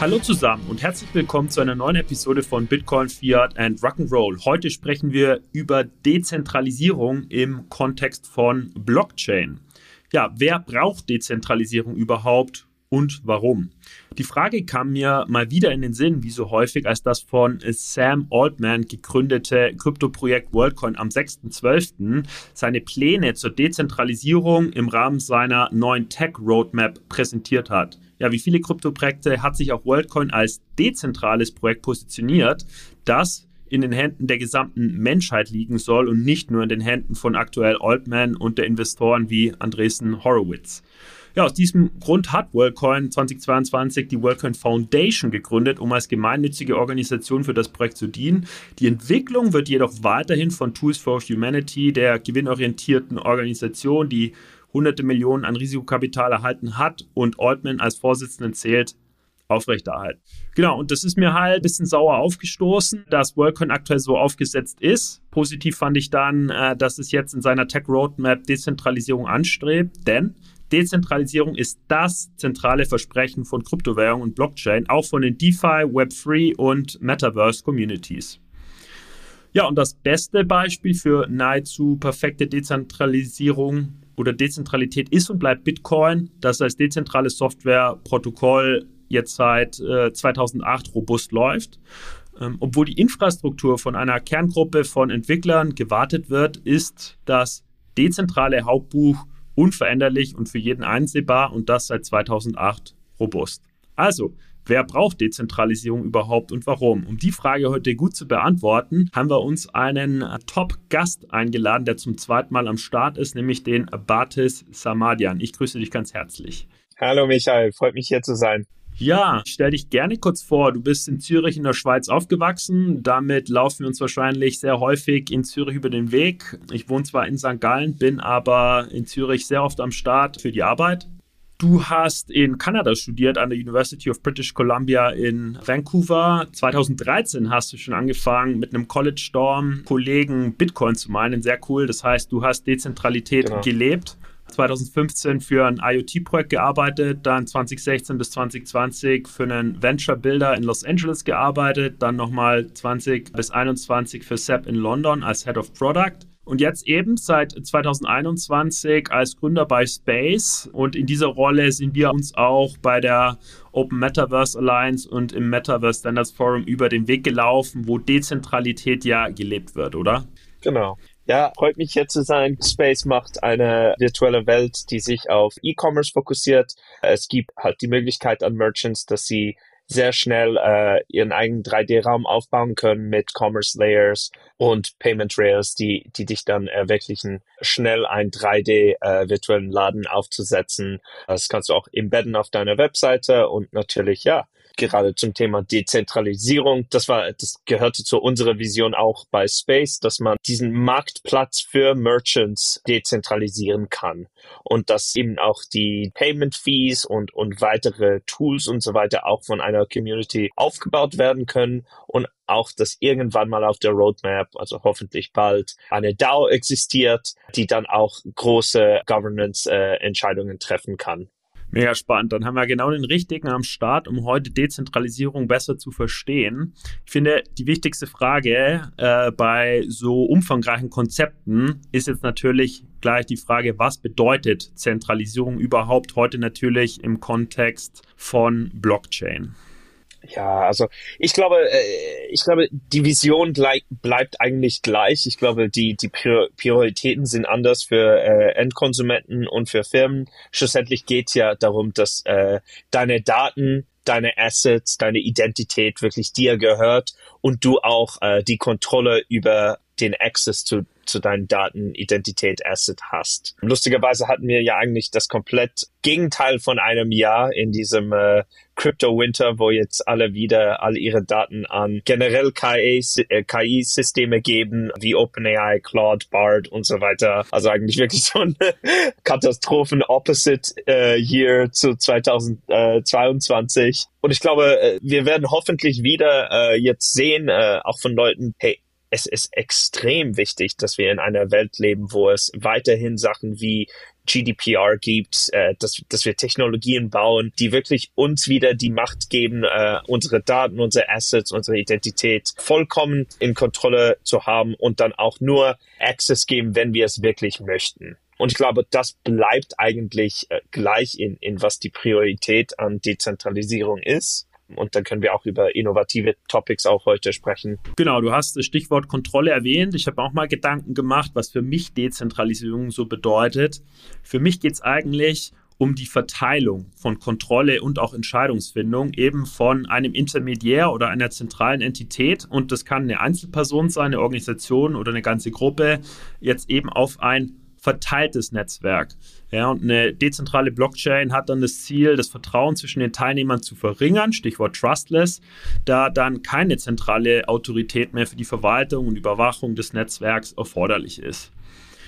Hallo zusammen und herzlich willkommen zu einer neuen Episode von Bitcoin, Fiat and Rock'n'Roll. Heute sprechen wir über Dezentralisierung im Kontext von Blockchain. Ja, wer braucht Dezentralisierung überhaupt und warum? Die Frage kam mir mal wieder in den Sinn, wie so häufig, als das von Sam Altman gegründete Kryptoprojekt WorldCoin am 6.12. seine Pläne zur Dezentralisierung im Rahmen seiner neuen Tech Roadmap präsentiert hat ja, wie viele Kryptoprojekte hat sich auch WorldCoin als dezentrales Projekt positioniert, das in den Händen der gesamten Menschheit liegen soll und nicht nur in den Händen von aktuell Altman und der Investoren wie Andresen Horowitz. Ja, aus diesem Grund hat WorldCoin 2022 die WorldCoin Foundation gegründet, um als gemeinnützige Organisation für das Projekt zu dienen. Die Entwicklung wird jedoch weiterhin von Tools for Humanity, der gewinnorientierten Organisation, die hunderte Millionen an Risikokapital erhalten hat und Altman als Vorsitzenden zählt, aufrechterhalten. Genau, und das ist mir halt ein bisschen sauer aufgestoßen, dass WorldCoin aktuell so aufgesetzt ist. Positiv fand ich dann, äh, dass es jetzt in seiner Tech Roadmap Dezentralisierung anstrebt, denn Dezentralisierung ist das zentrale Versprechen von Kryptowährung und Blockchain, auch von den DeFi, Web3 und Metaverse Communities. Ja, und das beste Beispiel für nahezu perfekte Dezentralisierung oder Dezentralität ist und bleibt Bitcoin, das als dezentrales Softwareprotokoll jetzt seit äh, 2008 robust läuft. Ähm, obwohl die Infrastruktur von einer Kerngruppe von Entwicklern gewartet wird, ist das dezentrale Hauptbuch unveränderlich und für jeden einsehbar und das seit 2008 robust. Also, Wer braucht Dezentralisierung überhaupt und warum? Um die Frage heute gut zu beantworten, haben wir uns einen Top-Gast eingeladen, der zum zweiten Mal am Start ist, nämlich den Batis Samadian. Ich grüße dich ganz herzlich. Hallo Michael, freut mich hier zu sein. Ja, stell dich gerne kurz vor. Du bist in Zürich in der Schweiz aufgewachsen. Damit laufen wir uns wahrscheinlich sehr häufig in Zürich über den Weg. Ich wohne zwar in St. Gallen, bin aber in Zürich sehr oft am Start für die Arbeit. Du hast in Kanada studiert an der University of British Columbia in Vancouver. 2013 hast du schon angefangen mit einem College Storm Kollegen Bitcoin zu meinen. Sehr cool. Das heißt, du hast Dezentralität genau. gelebt. 2015 für ein IoT-Projekt gearbeitet, dann 2016 bis 2020 für einen Venture Builder in Los Angeles gearbeitet, dann nochmal 20 bis 21 für SAP in London als Head of Product und jetzt eben seit 2021 als Gründer bei Space. Und in dieser Rolle sind wir uns auch bei der Open Metaverse Alliance und im Metaverse Standards Forum über den Weg gelaufen, wo Dezentralität ja gelebt wird, oder? Genau. Ja, freut mich hier zu sein. Space macht eine virtuelle Welt, die sich auf E-Commerce fokussiert. Es gibt halt die Möglichkeit an Merchants, dass sie sehr schnell äh, ihren eigenen 3D-Raum aufbauen können mit Commerce Layers und Payment Rails, die, die dich dann ermöglichen, schnell einen 3D äh, Laden aufzusetzen. Das kannst du auch embedden auf deiner Webseite und natürlich, ja, gerade zum Thema Dezentralisierung. Das war, das gehörte zu unserer Vision auch bei Space, dass man diesen Marktplatz für Merchants dezentralisieren kann und dass eben auch die Payment Fees und, und weitere Tools und so weiter auch von einer Community aufgebaut werden können und auch, dass irgendwann mal auf der Roadmap, also hoffentlich bald, eine DAO existiert, die dann auch große Governance-Entscheidungen äh, treffen kann. Mega spannend. Dann haben wir genau den richtigen am Start, um heute Dezentralisierung besser zu verstehen. Ich finde, die wichtigste Frage äh, bei so umfangreichen Konzepten ist jetzt natürlich gleich die Frage, was bedeutet Zentralisierung überhaupt heute natürlich im Kontext von Blockchain? Ja, also ich glaube, äh, ich glaube, die Vision bleibt eigentlich gleich. Ich glaube, die, die Prioritäten sind anders für äh, Endkonsumenten und für Firmen. Schlussendlich geht ja darum, dass äh, deine Daten, deine Assets, deine Identität wirklich dir gehört und du auch äh, die Kontrolle über den Access zu zu deinen Daten, Identität, Asset hast. Lustigerweise hatten wir ja eigentlich das komplett Gegenteil von einem Jahr in diesem äh, Crypto Winter, wo jetzt alle wieder all ihre Daten an generell KI-Systeme äh, geben, wie OpenAI, Claude, Bard und so weiter. Also eigentlich wirklich so ein Katastrophen-Opposite äh, Year zu 2022. Und ich glaube, äh, wir werden hoffentlich wieder äh, jetzt sehen, äh, auch von Leuten, hey, es ist extrem wichtig, dass wir in einer Welt leben, wo es weiterhin Sachen wie GDPR gibt, äh, dass, dass wir Technologien bauen, die wirklich uns wieder die Macht geben, äh, unsere Daten, unsere Assets, unsere Identität vollkommen in Kontrolle zu haben und dann auch nur Access geben, wenn wir es wirklich möchten. Und ich glaube, das bleibt eigentlich äh, gleich in, in was die Priorität an Dezentralisierung ist. Und dann können wir auch über innovative Topics auch heute sprechen. Genau, du hast das Stichwort Kontrolle erwähnt. Ich habe auch mal Gedanken gemacht, was für mich Dezentralisierung so bedeutet. Für mich geht es eigentlich um die Verteilung von Kontrolle und auch Entscheidungsfindung eben von einem Intermediär oder einer zentralen Entität und das kann eine Einzelperson sein, eine Organisation oder eine ganze Gruppe, jetzt eben auf ein verteiltes Netzwerk. Ja, und eine dezentrale Blockchain hat dann das Ziel, das Vertrauen zwischen den Teilnehmern zu verringern, Stichwort Trustless, da dann keine zentrale Autorität mehr für die Verwaltung und Überwachung des Netzwerks erforderlich ist.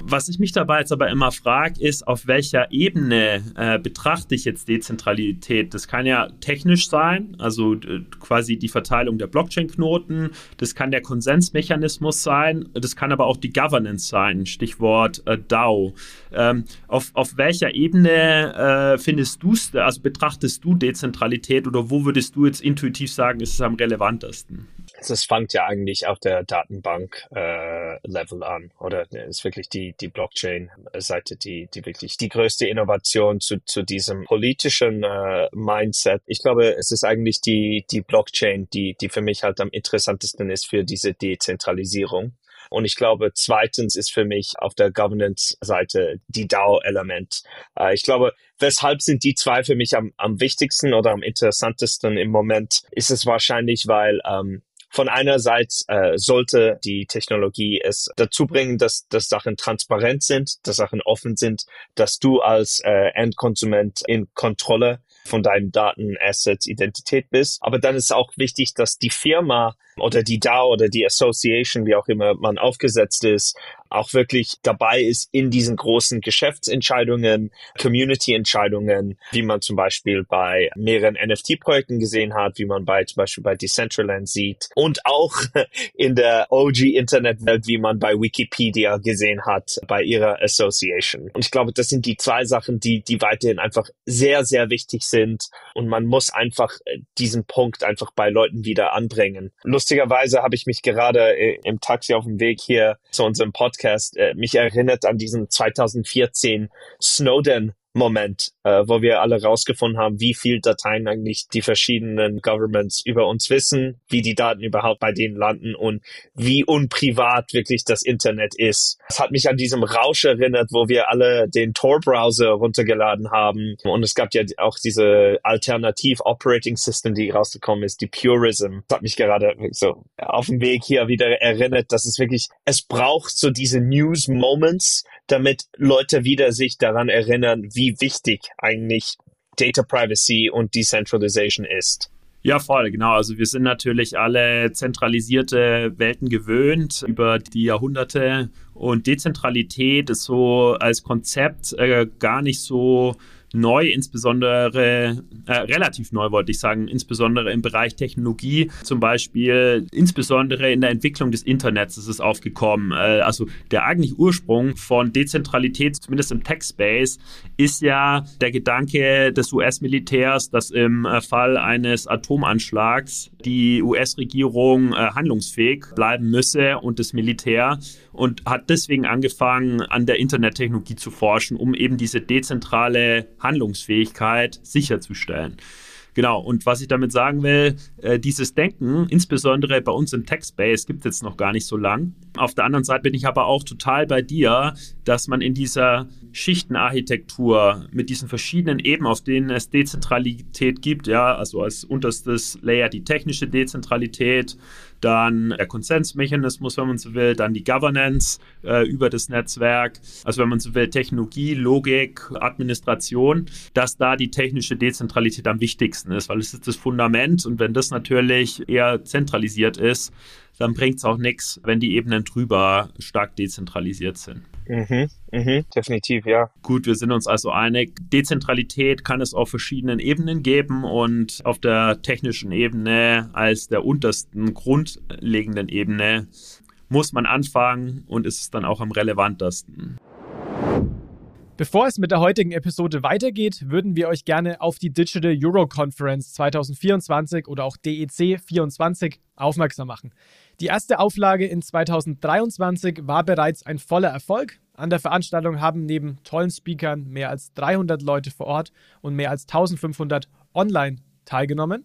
Was ich mich dabei jetzt aber immer frage, ist, auf welcher Ebene äh, betrachte ich jetzt Dezentralität? Das kann ja technisch sein, also äh, quasi die Verteilung der Blockchain-Knoten, das kann der Konsensmechanismus sein, das kann aber auch die Governance sein, Stichwort äh, DAO. Ähm, auf, auf welcher Ebene äh, findest du es, also betrachtest du Dezentralität oder wo würdest du jetzt intuitiv sagen, ist es am relevantesten? Es fängt ja eigentlich auf der Datenbank-Level äh, an, oder ist wirklich die, die Blockchain-Seite, die, die wirklich die größte Innovation zu, zu diesem politischen äh, Mindset. Ich glaube, es ist eigentlich die, die Blockchain, die, die für mich halt am interessantesten ist für diese Dezentralisierung. Und ich glaube, zweitens ist für mich auf der Governance-Seite die DAO-Element. Äh, ich glaube, weshalb sind die zwei für mich am, am wichtigsten oder am interessantesten im Moment? Ist es wahrscheinlich, weil ähm, von einerseits äh, sollte die Technologie es dazu bringen, dass, dass Sachen transparent sind, dass Sachen offen sind, dass du als äh, Endkonsument in Kontrolle von deinen Daten, Assets, Identität bist. Aber dann ist auch wichtig, dass die Firma oder die DAO oder die Association, wie auch immer man aufgesetzt ist, auch wirklich dabei ist in diesen großen Geschäftsentscheidungen, Community-Entscheidungen, wie man zum Beispiel bei mehreren NFT-Projekten gesehen hat, wie man bei zum Beispiel bei Decentraland sieht und auch in der OG-Internet-Welt, wie man bei Wikipedia gesehen hat, bei ihrer Association. Und ich glaube, das sind die zwei Sachen, die, die weiterhin einfach sehr, sehr wichtig sind und man muss einfach äh, diesen Punkt einfach bei Leuten wieder anbringen. Lustigerweise habe ich mich gerade äh, im Taxi auf dem Weg hier zu unserem Podcast Podcast äh, mich erinnert an diesen 2014 Snowden Moment, äh, wo wir alle rausgefunden haben, wie viel Dateien eigentlich die verschiedenen Governments über uns wissen, wie die Daten überhaupt bei denen landen und wie unprivat wirklich das Internet ist. Es hat mich an diesem Rausch erinnert, wo wir alle den Tor-Browser runtergeladen haben und es gab ja auch diese Alternativ-Operating-System, die rausgekommen ist, die Purism. Das hat mich gerade so auf dem Weg hier wieder erinnert, dass es wirklich, es braucht so diese News-Moments, damit Leute wieder sich daran erinnern, wie wichtig eigentlich Data Privacy und Decentralization ist. Ja, voll, genau. Also wir sind natürlich alle zentralisierte Welten gewöhnt über die Jahrhunderte und Dezentralität ist so als Konzept äh, gar nicht so neu, insbesondere äh, relativ neu, wollte ich sagen, insbesondere im Bereich Technologie, zum Beispiel, insbesondere in der Entwicklung des Internets ist es aufgekommen. Äh, also der eigentliche Ursprung von Dezentralität, zumindest im Tech-Space, ist ja der Gedanke des US-Militärs, dass im äh, Fall eines Atomanschlags die US-Regierung äh, handlungsfähig bleiben müsse und das Militär und hat deswegen angefangen, an der Internettechnologie zu forschen, um eben diese dezentrale Handlungsfähigkeit sicherzustellen. Genau, und was ich damit sagen will, äh, dieses Denken, insbesondere bei uns im Tech-Space, gibt es jetzt noch gar nicht so lang. Auf der anderen Seite bin ich aber auch total bei dir, dass man in dieser Schichtenarchitektur mit diesen verschiedenen Ebenen, auf denen es Dezentralität gibt, ja, also als unterstes Layer die technische Dezentralität, dann der Konsensmechanismus, wenn man so will, dann die Governance äh, über das Netzwerk, also wenn man so will, Technologie, Logik, Administration, dass da die technische Dezentralität am wichtigsten ist, weil es ist das Fundament und wenn das natürlich eher zentralisiert ist, dann bringt es auch nichts, wenn die Ebenen drüber stark dezentralisiert sind. Mhm, mhm, definitiv, ja. Gut, wir sind uns also einig. Dezentralität kann es auf verschiedenen Ebenen geben und auf der technischen Ebene als der untersten grundlegenden Ebene muss man anfangen und ist es dann auch am relevantesten. Bevor es mit der heutigen Episode weitergeht, würden wir euch gerne auf die Digital Euro Conference 2024 oder auch DEC 24 aufmerksam machen. Die erste Auflage in 2023 war bereits ein voller Erfolg. An der Veranstaltung haben neben tollen Speakern mehr als 300 Leute vor Ort und mehr als 1500 online teilgenommen.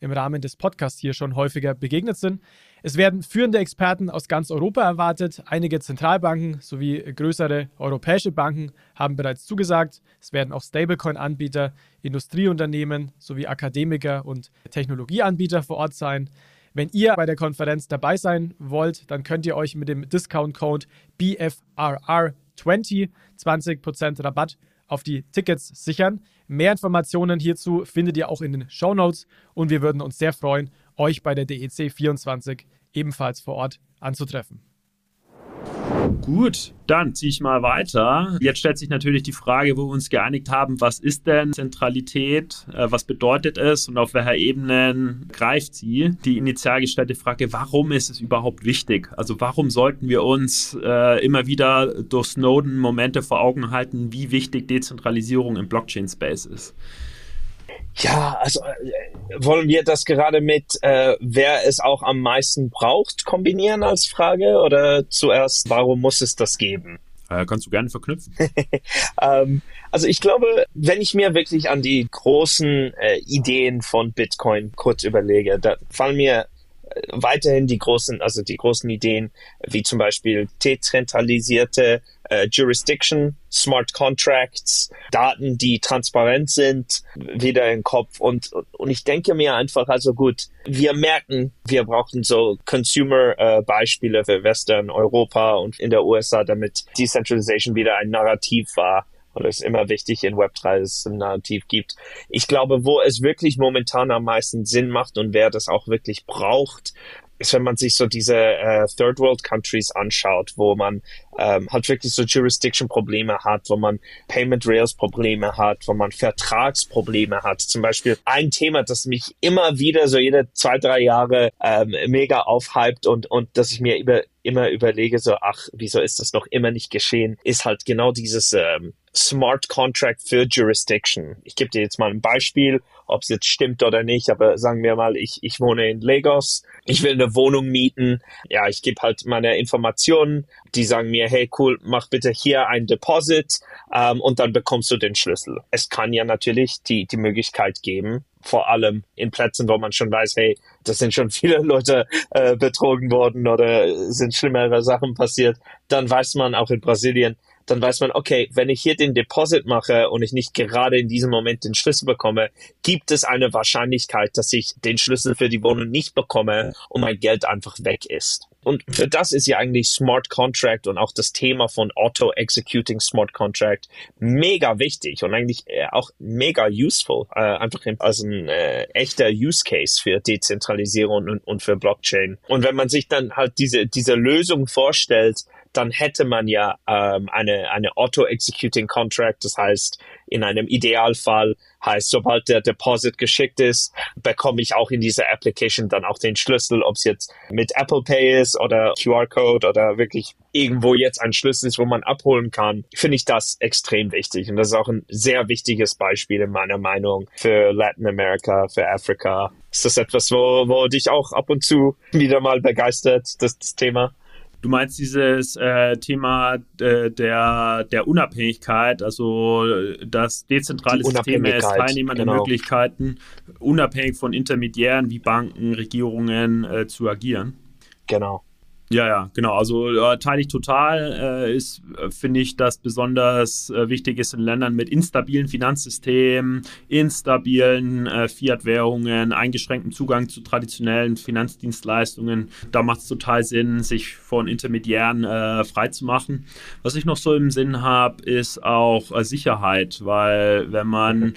im Rahmen des Podcasts hier schon häufiger begegnet sind. Es werden führende Experten aus ganz Europa erwartet. Einige Zentralbanken sowie größere europäische Banken haben bereits zugesagt. Es werden auch Stablecoin-Anbieter, Industrieunternehmen sowie Akademiker und Technologieanbieter vor Ort sein. Wenn ihr bei der Konferenz dabei sein wollt, dann könnt ihr euch mit dem Discount-Code BFRR20 20% Rabatt auf die Tickets sichern. Mehr Informationen hierzu findet ihr auch in den Show Notes und wir würden uns sehr freuen, euch bei der DEC 24 ebenfalls vor Ort anzutreffen. Gut, dann ziehe ich mal weiter. Jetzt stellt sich natürlich die Frage, wo wir uns geeinigt haben, was ist denn Zentralität, äh, was bedeutet es und auf welcher Ebene greift sie? Die initial gestellte Frage, warum ist es überhaupt wichtig? Also warum sollten wir uns äh, immer wieder durch Snowden Momente vor Augen halten, wie wichtig Dezentralisierung im Blockchain-Space ist? Ja, also äh, wollen wir das gerade mit, äh, wer es auch am meisten braucht, kombinieren als Frage oder zuerst, warum muss es das geben? Äh, kannst du gerne verknüpfen. ähm, also ich glaube, wenn ich mir wirklich an die großen äh, Ideen von Bitcoin kurz überlege, da fallen mir äh, weiterhin die großen, also die großen Ideen, wie zum Beispiel dezentralisierte äh, Jurisdiction, Smart Contracts, Daten, die transparent sind, wieder im Kopf. Und, und ich denke mir einfach, also gut, wir merken, wir brauchen so Consumer-Beispiele äh, für Western Europa und in der USA, damit Decentralization wieder ein Narrativ war. Und es ist immer wichtig in Web3, dass es ein Narrativ gibt. Ich glaube, wo es wirklich momentan am meisten Sinn macht und wer das auch wirklich braucht, ist, wenn man sich so diese äh, Third World Countries anschaut, wo man ähm, halt wirklich so Jurisdiction-Probleme hat, wo man Payment Rails-Probleme hat, wo man Vertragsprobleme hat. Zum Beispiel ein Thema, das mich immer wieder so jede zwei, drei Jahre ähm, mega aufhypt und, und dass ich mir über, immer überlege, so, ach, wieso ist das noch immer nicht geschehen, ist halt genau dieses ähm, Smart Contract für Jurisdiction. Ich gebe dir jetzt mal ein Beispiel, ob es jetzt stimmt oder nicht, aber sagen wir mal, ich, ich wohne in Lagos, ich will eine Wohnung mieten, ja, ich gebe halt meine Informationen, die sagen mir, hey cool, mach bitte hier ein Deposit ähm, und dann bekommst du den Schlüssel. Es kann ja natürlich die, die Möglichkeit geben, vor allem in Plätzen, wo man schon weiß, hey, das sind schon viele Leute äh, betrogen worden oder sind schlimmere Sachen passiert, dann weiß man auch in Brasilien, dann weiß man, okay, wenn ich hier den Deposit mache und ich nicht gerade in diesem Moment den Schlüssel bekomme, gibt es eine Wahrscheinlichkeit, dass ich den Schlüssel für die Wohnung nicht bekomme und mein Geld einfach weg ist. Und für das ist ja eigentlich Smart Contract und auch das Thema von Auto-Executing Smart Contract mega wichtig und eigentlich äh, auch mega useful, äh, einfach als ein äh, echter Use Case für Dezentralisierung und, und für Blockchain. Und wenn man sich dann halt diese, diese Lösung vorstellt, dann hätte man ja ähm, eine, eine Auto-Executing Contract. Das heißt, in einem Idealfall heißt, sobald der Deposit geschickt ist, bekomme ich auch in dieser Application dann auch den Schlüssel, ob es jetzt mit Apple Pay ist oder QR-Code oder wirklich irgendwo jetzt ein Schlüssel ist, wo man abholen kann, finde ich das extrem wichtig. Und das ist auch ein sehr wichtiges Beispiel in meiner Meinung für Latin America, für Afrika. Ist das etwas, wo, wo dich auch ab und zu wieder mal begeistert, das, das Thema? Du meinst dieses äh, Thema äh, der, der Unabhängigkeit, also das dezentrale System es Teilnehmern genau. der Möglichkeiten, unabhängig von Intermediären wie Banken, Regierungen äh, zu agieren. Genau. Ja, ja, genau. Also äh, teile ich total. Äh, ist, äh, finde ich, dass besonders äh, wichtig ist in Ländern mit instabilen Finanzsystemen, instabilen äh, Fiat-Währungen, eingeschränktem Zugang zu traditionellen Finanzdienstleistungen. Da macht es total Sinn, sich von Intermediären äh, freizumachen. Was ich noch so im Sinn habe, ist auch Sicherheit, weil wenn man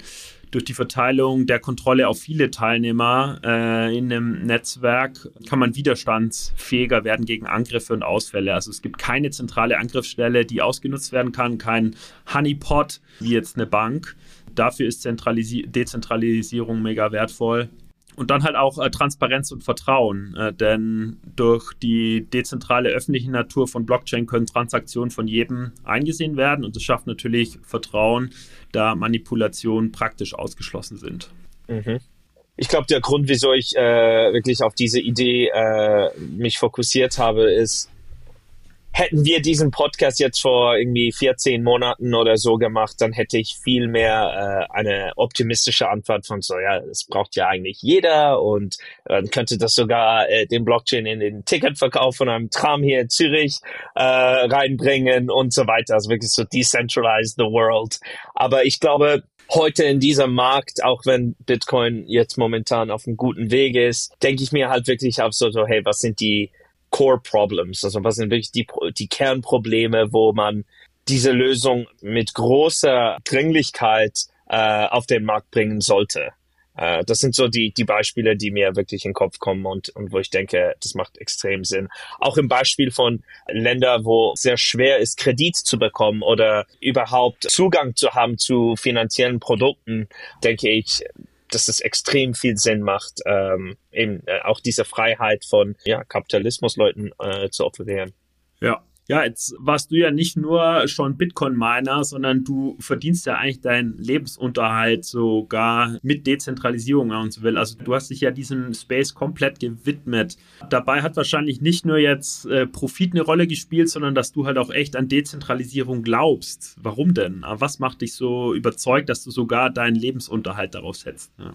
durch die Verteilung der Kontrolle auf viele Teilnehmer äh, in einem Netzwerk kann man widerstandsfähiger werden gegen Angriffe und Ausfälle. Also es gibt keine zentrale Angriffsstelle, die ausgenutzt werden kann, kein Honeypot wie jetzt eine Bank. Dafür ist Zentralisi Dezentralisierung mega wertvoll. Und dann halt auch äh, Transparenz und Vertrauen, äh, denn durch die dezentrale öffentliche Natur von Blockchain können Transaktionen von jedem eingesehen werden und es schafft natürlich Vertrauen, da Manipulationen praktisch ausgeschlossen sind. Mhm. Ich glaube, der Grund, wieso ich äh, wirklich auf diese Idee äh, mich fokussiert habe, ist, hätten wir diesen Podcast jetzt vor irgendwie 14 Monaten oder so gemacht, dann hätte ich viel mehr äh, eine optimistische Antwort von so, ja, das braucht ja eigentlich jeder und dann könnte das sogar äh, den Blockchain in den Ticketverkauf von einem Tram hier in Zürich äh, reinbringen und so weiter. Also wirklich so decentralize the world. Aber ich glaube, heute in diesem Markt, auch wenn Bitcoin jetzt momentan auf einem guten Weg ist, denke ich mir halt wirklich auf so, so hey, was sind die Core Problems, also was sind wirklich die, die Kernprobleme, wo man diese Lösung mit großer Dringlichkeit äh, auf den Markt bringen sollte. Äh, das sind so die, die Beispiele, die mir wirklich in den Kopf kommen und, und wo ich denke, das macht extrem Sinn. Auch im Beispiel von Ländern, wo sehr schwer ist, Kredit zu bekommen oder überhaupt Zugang zu haben zu finanziellen Produkten, denke ich, dass es extrem viel Sinn macht, ähm, eben äh, auch diese Freiheit von ja, Kapitalismusleuten äh, zu offerieren. Ja, ja, jetzt warst du ja nicht nur schon Bitcoin-Miner, sondern du verdienst ja eigentlich deinen Lebensunterhalt sogar mit Dezentralisierung, wenn man so will. Also du hast dich ja diesem Space komplett gewidmet. Dabei hat wahrscheinlich nicht nur jetzt äh, Profit eine Rolle gespielt, sondern dass du halt auch echt an Dezentralisierung glaubst. Warum denn? Was macht dich so überzeugt, dass du sogar deinen Lebensunterhalt darauf setzt? Ja.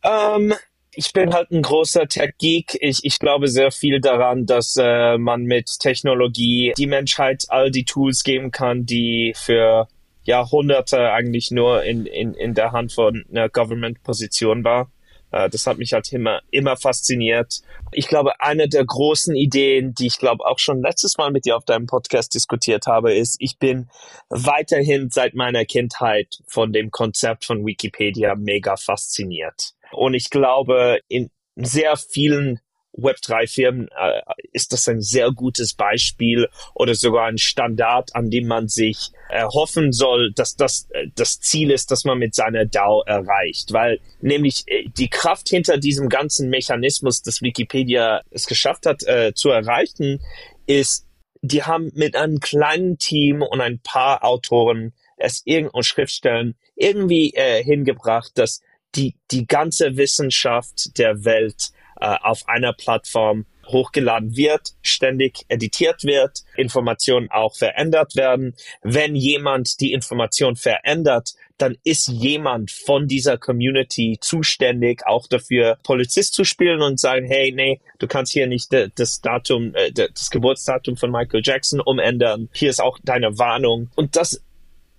Um, ähm, ich bin halt ein großer Tech-Geek. Ich, ich glaube sehr viel daran, dass äh, man mit Technologie die Menschheit all die Tools geben kann, die für Jahrhunderte eigentlich nur in, in, in der Hand von einer Government-Position war. Äh, das hat mich halt immer, immer fasziniert. Ich glaube, eine der großen Ideen, die ich glaube auch schon letztes Mal mit dir auf deinem Podcast diskutiert habe, ist, ich bin weiterhin seit meiner Kindheit von dem Konzept von Wikipedia mega fasziniert. Und ich glaube, in sehr vielen Web3-Firmen äh, ist das ein sehr gutes Beispiel oder sogar ein Standard, an dem man sich erhoffen soll, dass das äh, das Ziel ist, dass man mit seiner DAO erreicht. Weil nämlich äh, die Kraft hinter diesem ganzen Mechanismus, das Wikipedia es geschafft hat äh, zu erreichen, ist, die haben mit einem kleinen Team und ein paar Autoren es irgend Schriftstellen irgendwie äh, hingebracht, dass die, die ganze Wissenschaft der Welt äh, auf einer Plattform hochgeladen wird, ständig editiert wird, Informationen auch verändert werden. Wenn jemand die Information verändert, dann ist jemand von dieser Community zuständig, auch dafür Polizist zu spielen und sagen, hey, nee, du kannst hier nicht das Datum, äh, das Geburtsdatum von Michael Jackson umändern. Hier ist auch deine Warnung. Und das,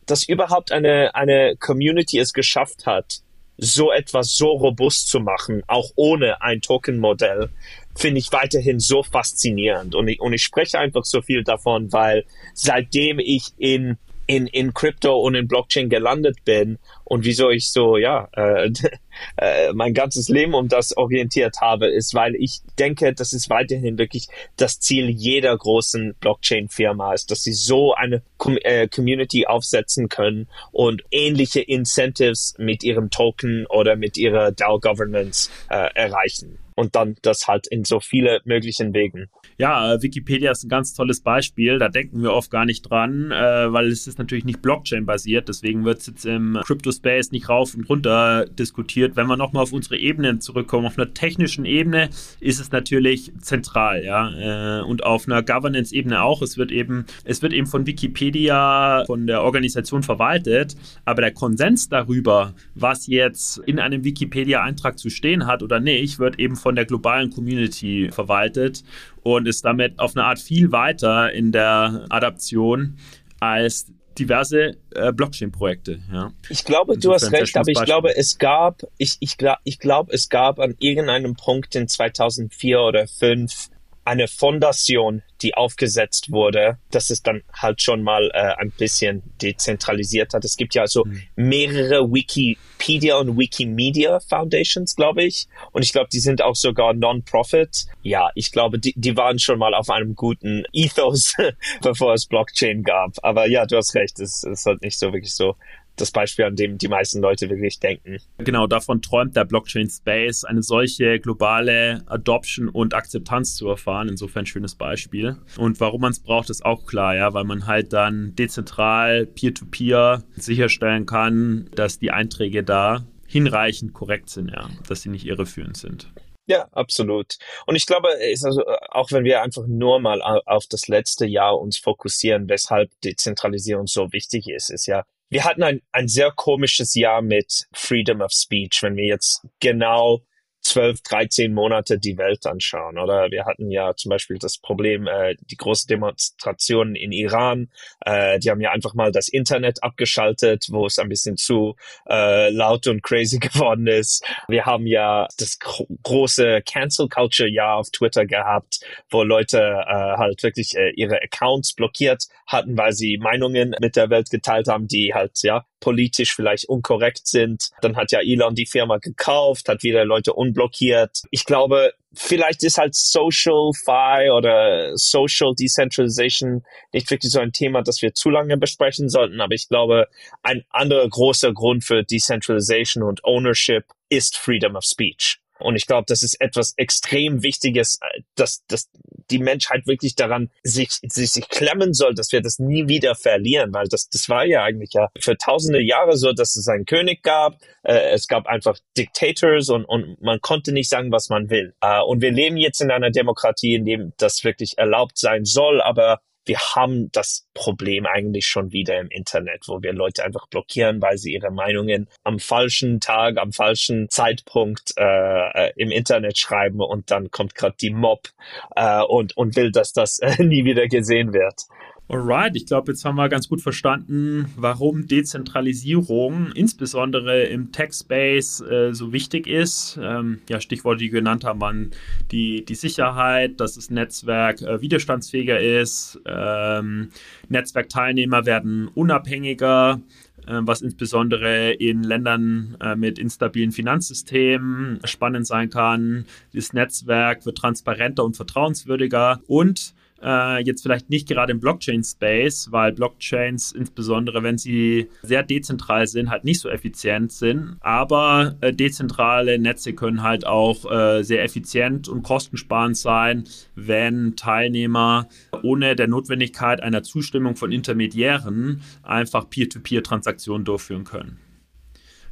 dass überhaupt eine, eine Community es geschafft hat, so etwas so robust zu machen, auch ohne ein Token-Modell, finde ich weiterhin so faszinierend. Und ich, und ich spreche einfach so viel davon, weil seitdem ich in in, in Crypto und in Blockchain gelandet bin und wieso ich so, ja, äh, äh, mein ganzes Leben um das orientiert habe, ist, weil ich denke, das ist weiterhin wirklich das Ziel jeder großen Blockchain-Firma ist, dass sie so eine Com äh, Community aufsetzen können und ähnliche Incentives mit ihrem Token oder mit ihrer DAO-Governance äh, erreichen und dann das halt in so viele möglichen Wegen. Ja, äh, Wikipedia ist ein ganz tolles Beispiel. Da denken wir oft gar nicht dran, äh, weil es ist natürlich nicht Blockchain-basiert. Deswegen wird es jetzt im Crypto-Space nicht rauf und runter diskutiert. Wenn wir nochmal auf unsere Ebenen zurückkommen, auf einer technischen Ebene ist es natürlich zentral, ja. Äh, und auf einer Governance-Ebene auch. Es wird eben, es wird eben von Wikipedia, von der Organisation verwaltet, aber der Konsens darüber, was jetzt in einem Wikipedia-Eintrag zu stehen hat oder nicht, wird eben von von der globalen Community verwaltet und ist damit auf eine Art viel weiter in der Adaption als diverse äh, Blockchain-Projekte. Ja. Ich glaube, Insofern du hast recht, aber ich glaube, es gab, ich, ich ich glaube, es gab an irgendeinem Punkt in 2004 oder 2005 eine Fondation, die aufgesetzt wurde, dass es dann halt schon mal äh, ein bisschen dezentralisiert hat. Es gibt ja also mhm. mehrere Wikipedia und Wikimedia Foundations, glaube ich. Und ich glaube, die sind auch sogar Non-Profit. Ja, ich glaube, die, die waren schon mal auf einem guten Ethos, bevor es Blockchain gab. Aber ja, du hast recht, es ist halt nicht so wirklich so das Beispiel, an dem die meisten Leute wirklich denken. Genau, davon träumt der Blockchain Space, eine solche globale Adoption und Akzeptanz zu erfahren. Insofern ein schönes Beispiel. Und warum man es braucht, ist auch klar, ja, weil man halt dann dezentral, peer-to-peer -peer sicherstellen kann, dass die Einträge da hinreichend korrekt sind, ja, dass sie nicht irreführend sind. Ja, absolut. Und ich glaube, also, auch wenn wir einfach nur mal auf das letzte Jahr uns fokussieren, weshalb Dezentralisierung so wichtig ist, ist ja, wir hatten ein, ein sehr komisches Jahr mit Freedom of Speech, wenn wir jetzt genau 12, 13 Monate die Welt anschauen. Oder wir hatten ja zum Beispiel das Problem, äh, die große Demonstrationen in Iran. Äh, die haben ja einfach mal das Internet abgeschaltet, wo es ein bisschen zu äh, laut und crazy geworden ist. Wir haben ja das gro große Cancel Culture Jahr auf Twitter gehabt, wo Leute äh, halt wirklich äh, ihre Accounts blockiert hatten, weil sie Meinungen mit der Welt geteilt haben, die halt ja politisch vielleicht unkorrekt sind. Dann hat ja Elon die Firma gekauft, hat wieder Leute unblockiert. Ich glaube, vielleicht ist halt Social Fi oder Social Decentralization nicht wirklich so ein Thema, das wir zu lange besprechen sollten. Aber ich glaube, ein anderer großer Grund für Decentralization und Ownership ist Freedom of Speech. Und ich glaube, das ist etwas extrem Wichtiges, äh, dass, dass die Menschheit wirklich daran sich, sich, sich klemmen soll, dass wir das nie wieder verlieren, weil das, das war ja eigentlich ja für tausende Jahre so, dass es einen König gab, äh, es gab einfach Dictators und, und man konnte nicht sagen, was man will. Äh, und wir leben jetzt in einer Demokratie, in dem das wirklich erlaubt sein soll, aber wir haben das Problem eigentlich schon wieder im Internet, wo wir Leute einfach blockieren, weil sie ihre Meinungen am falschen Tag, am falschen Zeitpunkt äh, äh im Internet schreiben und dann kommt gerade die Mob äh, und, und will, dass das äh, nie wieder gesehen wird. Alright, ich glaube, jetzt haben wir ganz gut verstanden, warum Dezentralisierung insbesondere im Tech-Space äh, so wichtig ist. Ähm, ja, Stichworte, die genannt haben, waren die, die Sicherheit, dass das Netzwerk äh, widerstandsfähiger ist, ähm, Netzwerkteilnehmer werden unabhängiger, äh, was insbesondere in Ländern äh, mit instabilen Finanzsystemen spannend sein kann. Das Netzwerk wird transparenter und vertrauenswürdiger und äh, jetzt vielleicht nicht gerade im Blockchain-Space, weil Blockchains, insbesondere wenn sie sehr dezentral sind, halt nicht so effizient sind. Aber äh, dezentrale Netze können halt auch äh, sehr effizient und kostensparend sein, wenn Teilnehmer ohne der Notwendigkeit einer Zustimmung von Intermediären einfach Peer-to-Peer-Transaktionen durchführen können.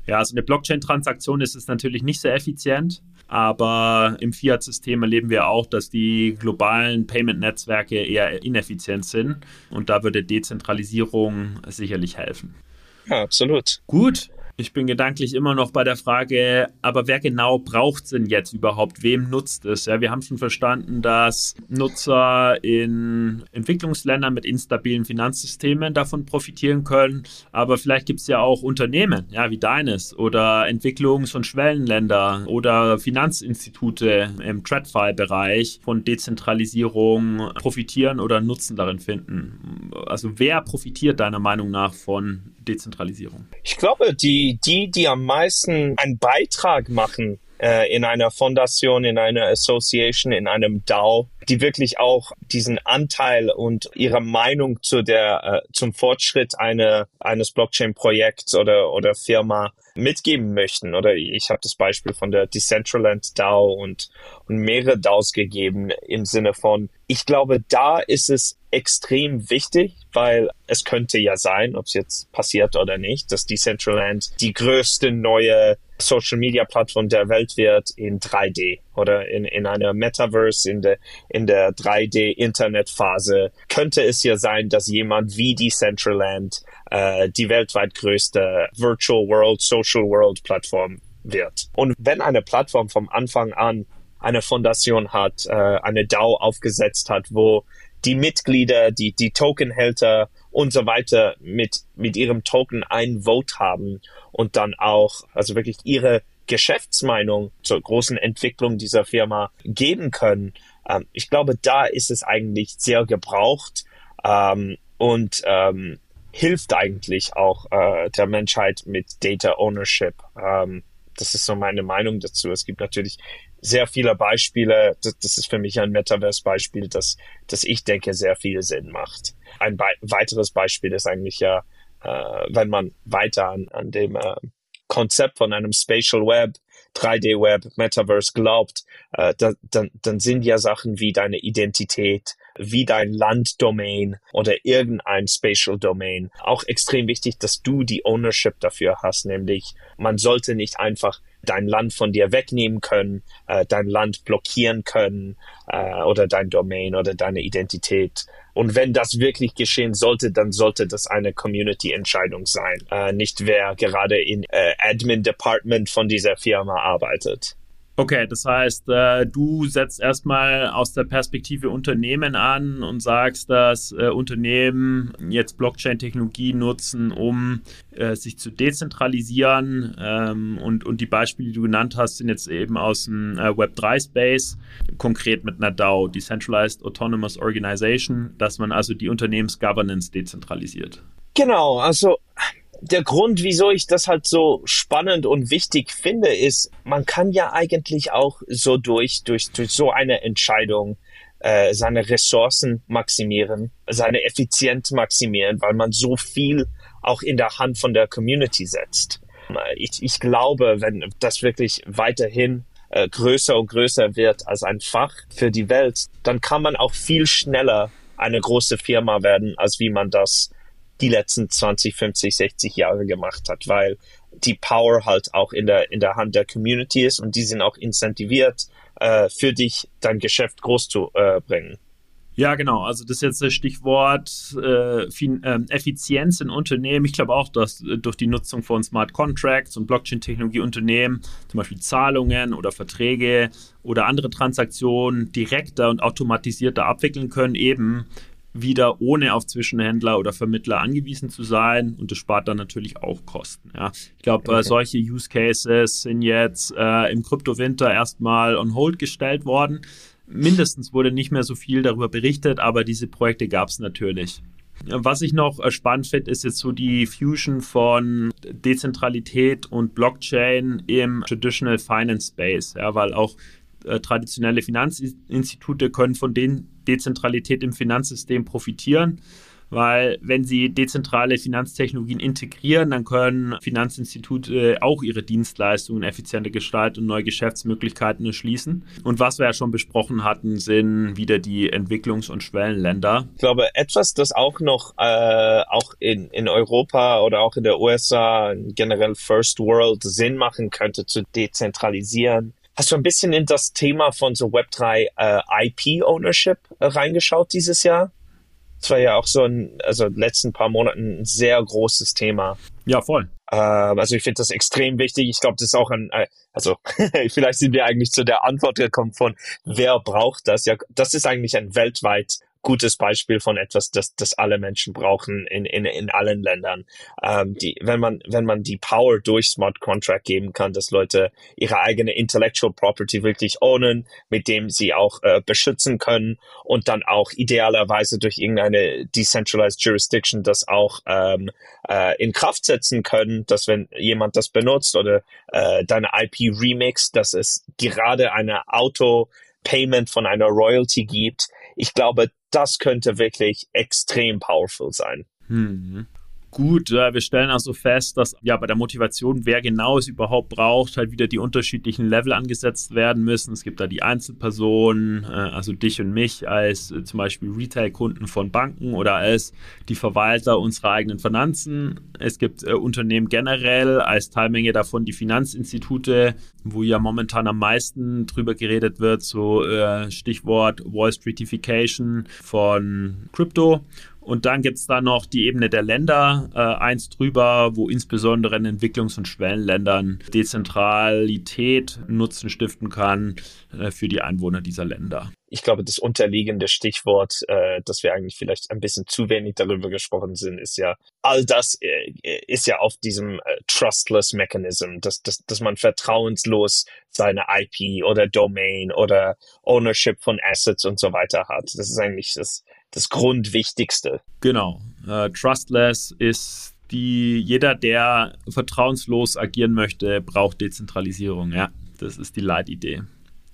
Ja, also eine Blockchain-Transaktion ist es natürlich nicht sehr effizient, aber im Fiat-System erleben wir auch, dass die globalen Payment-Netzwerke eher ineffizient sind und da würde Dezentralisierung sicherlich helfen. Ja, absolut. Gut, ich bin gedanklich immer noch bei der Frage, aber wer genau braucht es denn jetzt überhaupt? Wem nutzt es? Ja, wir haben schon verstanden, dass Nutzer in Entwicklungsländern mit instabilen Finanzsystemen davon profitieren können, aber vielleicht gibt es ja auch Unternehmen, ja, wie deines oder Entwicklungs- und Schwellenländer oder Finanzinstitute im TradFi-Bereich von Dezentralisierung profitieren oder Nutzen darin finden. Also wer profitiert deiner Meinung nach von Dezentralisierung? Ich glaube, die, die, die am meisten einen Beitrag machen in einer Fondation, in einer Association, in einem DAO, die wirklich auch diesen Anteil und ihre Meinung zu der, äh, zum Fortschritt eine, eines Blockchain-Projekts oder, oder Firma mitgeben möchten. Oder ich habe das Beispiel von der Decentraland DAO und, und mehrere DAOs gegeben im Sinne von, ich glaube, da ist es extrem wichtig, weil es könnte ja sein, ob es jetzt passiert oder nicht, dass Decentraland die größte neue Social Media Plattform der Welt wird in 3D oder in, in einer Metaverse, in der, in der 3D Internetphase. Könnte es ja sein, dass jemand wie Decentraland äh, die weltweit größte Virtual World, Social World Plattform wird. Und wenn eine Plattform vom Anfang an eine Fondation hat, äh, eine DAO aufgesetzt hat, wo die Mitglieder, die, die Tokenhälter und so weiter mit, mit ihrem Token ein Vote haben und dann auch, also wirklich ihre Geschäftsmeinung zur großen Entwicklung dieser Firma geben können, Ähm, ich glaube, da ist es eigentlich sehr gebraucht ähm, und ähm, hilft eigentlich auch äh, der Menschheit mit Data Ownership. Ähm, das ist so meine Meinung dazu. Es gibt natürlich sehr viele Beispiele. Das, das ist für mich ein Metaverse-Beispiel, das, das ich denke sehr viel Sinn macht. Ein Be weiteres Beispiel ist eigentlich ja, äh, wenn man weiter an, an dem äh, Konzept von einem Spatial Web 3D-Web, Metaverse glaubt, äh, da, dann, dann sind ja Sachen wie deine Identität, wie dein Landdomain oder irgendein Spatial Domain auch extrem wichtig, dass du die Ownership dafür hast, nämlich man sollte nicht einfach dein Land von dir wegnehmen können, äh, dein Land blockieren können äh, oder dein Domain oder deine Identität. Und wenn das wirklich geschehen sollte, dann sollte das eine Community-Entscheidung sein, äh, nicht wer gerade in äh, Admin-Department von dieser Firma arbeitet. Okay, das heißt, äh, du setzt erstmal aus der Perspektive Unternehmen an und sagst, dass äh, Unternehmen jetzt Blockchain-Technologie nutzen, um äh, sich zu dezentralisieren. Ähm, und, und die Beispiele, die du genannt hast, sind jetzt eben aus dem äh, Web3-Space, konkret mit einer DAO, Decentralized Autonomous Organization, dass man also die Unternehmensgovernance dezentralisiert. Genau, also der Grund, wieso ich das halt so spannend und wichtig finde, ist, man kann ja eigentlich auch so durch, durch, durch so eine Entscheidung äh, seine Ressourcen maximieren, seine Effizienz maximieren, weil man so viel auch in der Hand von der Community setzt. Ich, ich glaube, wenn das wirklich weiterhin äh, größer und größer wird als ein Fach für die Welt, dann kann man auch viel schneller eine große Firma werden, als wie man das die letzten 20, 50, 60 Jahre gemacht hat, weil die Power halt auch in der, in der Hand der Community ist und die sind auch incentiviert, äh, für dich dein Geschäft groß zu äh, bringen. Ja, genau. Also das ist jetzt das Stichwort äh, fin, äh, Effizienz in Unternehmen. Ich glaube auch, dass äh, durch die Nutzung von Smart Contracts und Blockchain-Technologie Unternehmen zum Beispiel Zahlungen oder Verträge oder andere Transaktionen direkter und automatisierter abwickeln können, eben wieder ohne auf Zwischenhändler oder Vermittler angewiesen zu sein und das spart dann natürlich auch Kosten. Ja. Ich glaube, äh, okay. äh, solche Use Cases sind jetzt äh, im Kryptowinter erstmal on hold gestellt worden. Mindestens wurde nicht mehr so viel darüber berichtet, aber diese Projekte gab es natürlich. Was ich noch äh, spannend finde, ist jetzt so die Fusion von Dezentralität und Blockchain im Traditional Finance Space, ja, weil auch äh, traditionelle Finanzinstitute können von den Dezentralität im Finanzsystem profitieren, weil wenn sie dezentrale Finanztechnologien integrieren, dann können Finanzinstitute auch ihre Dienstleistungen effizienter gestalten und neue Geschäftsmöglichkeiten erschließen. Und was wir ja schon besprochen hatten, sind wieder die Entwicklungs- und Schwellenländer. Ich glaube, etwas, das auch noch äh, auch in, in Europa oder auch in der USA generell First World Sinn machen könnte, zu dezentralisieren, Hast du ein bisschen in das Thema von so Web3 äh, IP-Ownership äh, reingeschaut dieses Jahr? Das war ja auch so ein, also letzten paar Monaten ein sehr großes Thema. Ja, voll. Äh, also ich finde das extrem wichtig. Ich glaube, das ist auch ein, äh, also vielleicht sind wir eigentlich zu der Antwort gekommen von, wer braucht das? Ja, das ist eigentlich ein weltweit gutes Beispiel von etwas, das, das alle Menschen brauchen in, in, in allen Ländern. Ähm, die, wenn man, wenn man die Power durch Smart Contract geben kann, dass Leute ihre eigene Intellectual Property wirklich ownen, mit dem sie auch äh, beschützen können und dann auch idealerweise durch irgendeine Decentralized Jurisdiction das auch ähm, äh, in Kraft setzen können, dass wenn jemand das benutzt oder äh, deine IP remix, dass es gerade eine Auto Payment von einer Royalty gibt. Ich glaube, das könnte wirklich extrem powerful sein. Hm. Gut, wir stellen also fest, dass ja bei der Motivation, wer genau es überhaupt braucht, halt wieder die unterschiedlichen Level angesetzt werden müssen. Es gibt da die Einzelpersonen, äh, also dich und mich als äh, zum Beispiel Retail-Kunden von Banken oder als die Verwalter unserer eigenen Finanzen. Es gibt äh, Unternehmen generell, als Teilmenge davon die Finanzinstitute, wo ja momentan am meisten drüber geredet wird, so Stichwort Wall Streetification von Crypto Und dann gibt es da noch die Ebene der Länder, äh, eins drüber, wo insbesondere in Entwicklungs- und Schwellenländern Dezentralität Nutzen stiften kann äh, für die Einwohner dieser Länder ich glaube, das unterliegende Stichwort, äh, dass wir eigentlich vielleicht ein bisschen zu wenig darüber gesprochen sind, ist ja, all das äh, ist ja auf diesem äh, Trustless Mechanism, dass, dass, dass man vertrauenslos seine IP oder Domain oder Ownership von Assets und so weiter hat. Das ist eigentlich das, das Grundwichtigste. Genau. Uh, trustless ist die, jeder, der vertrauenslos agieren möchte, braucht Dezentralisierung. Ja, das ist die Leitidee.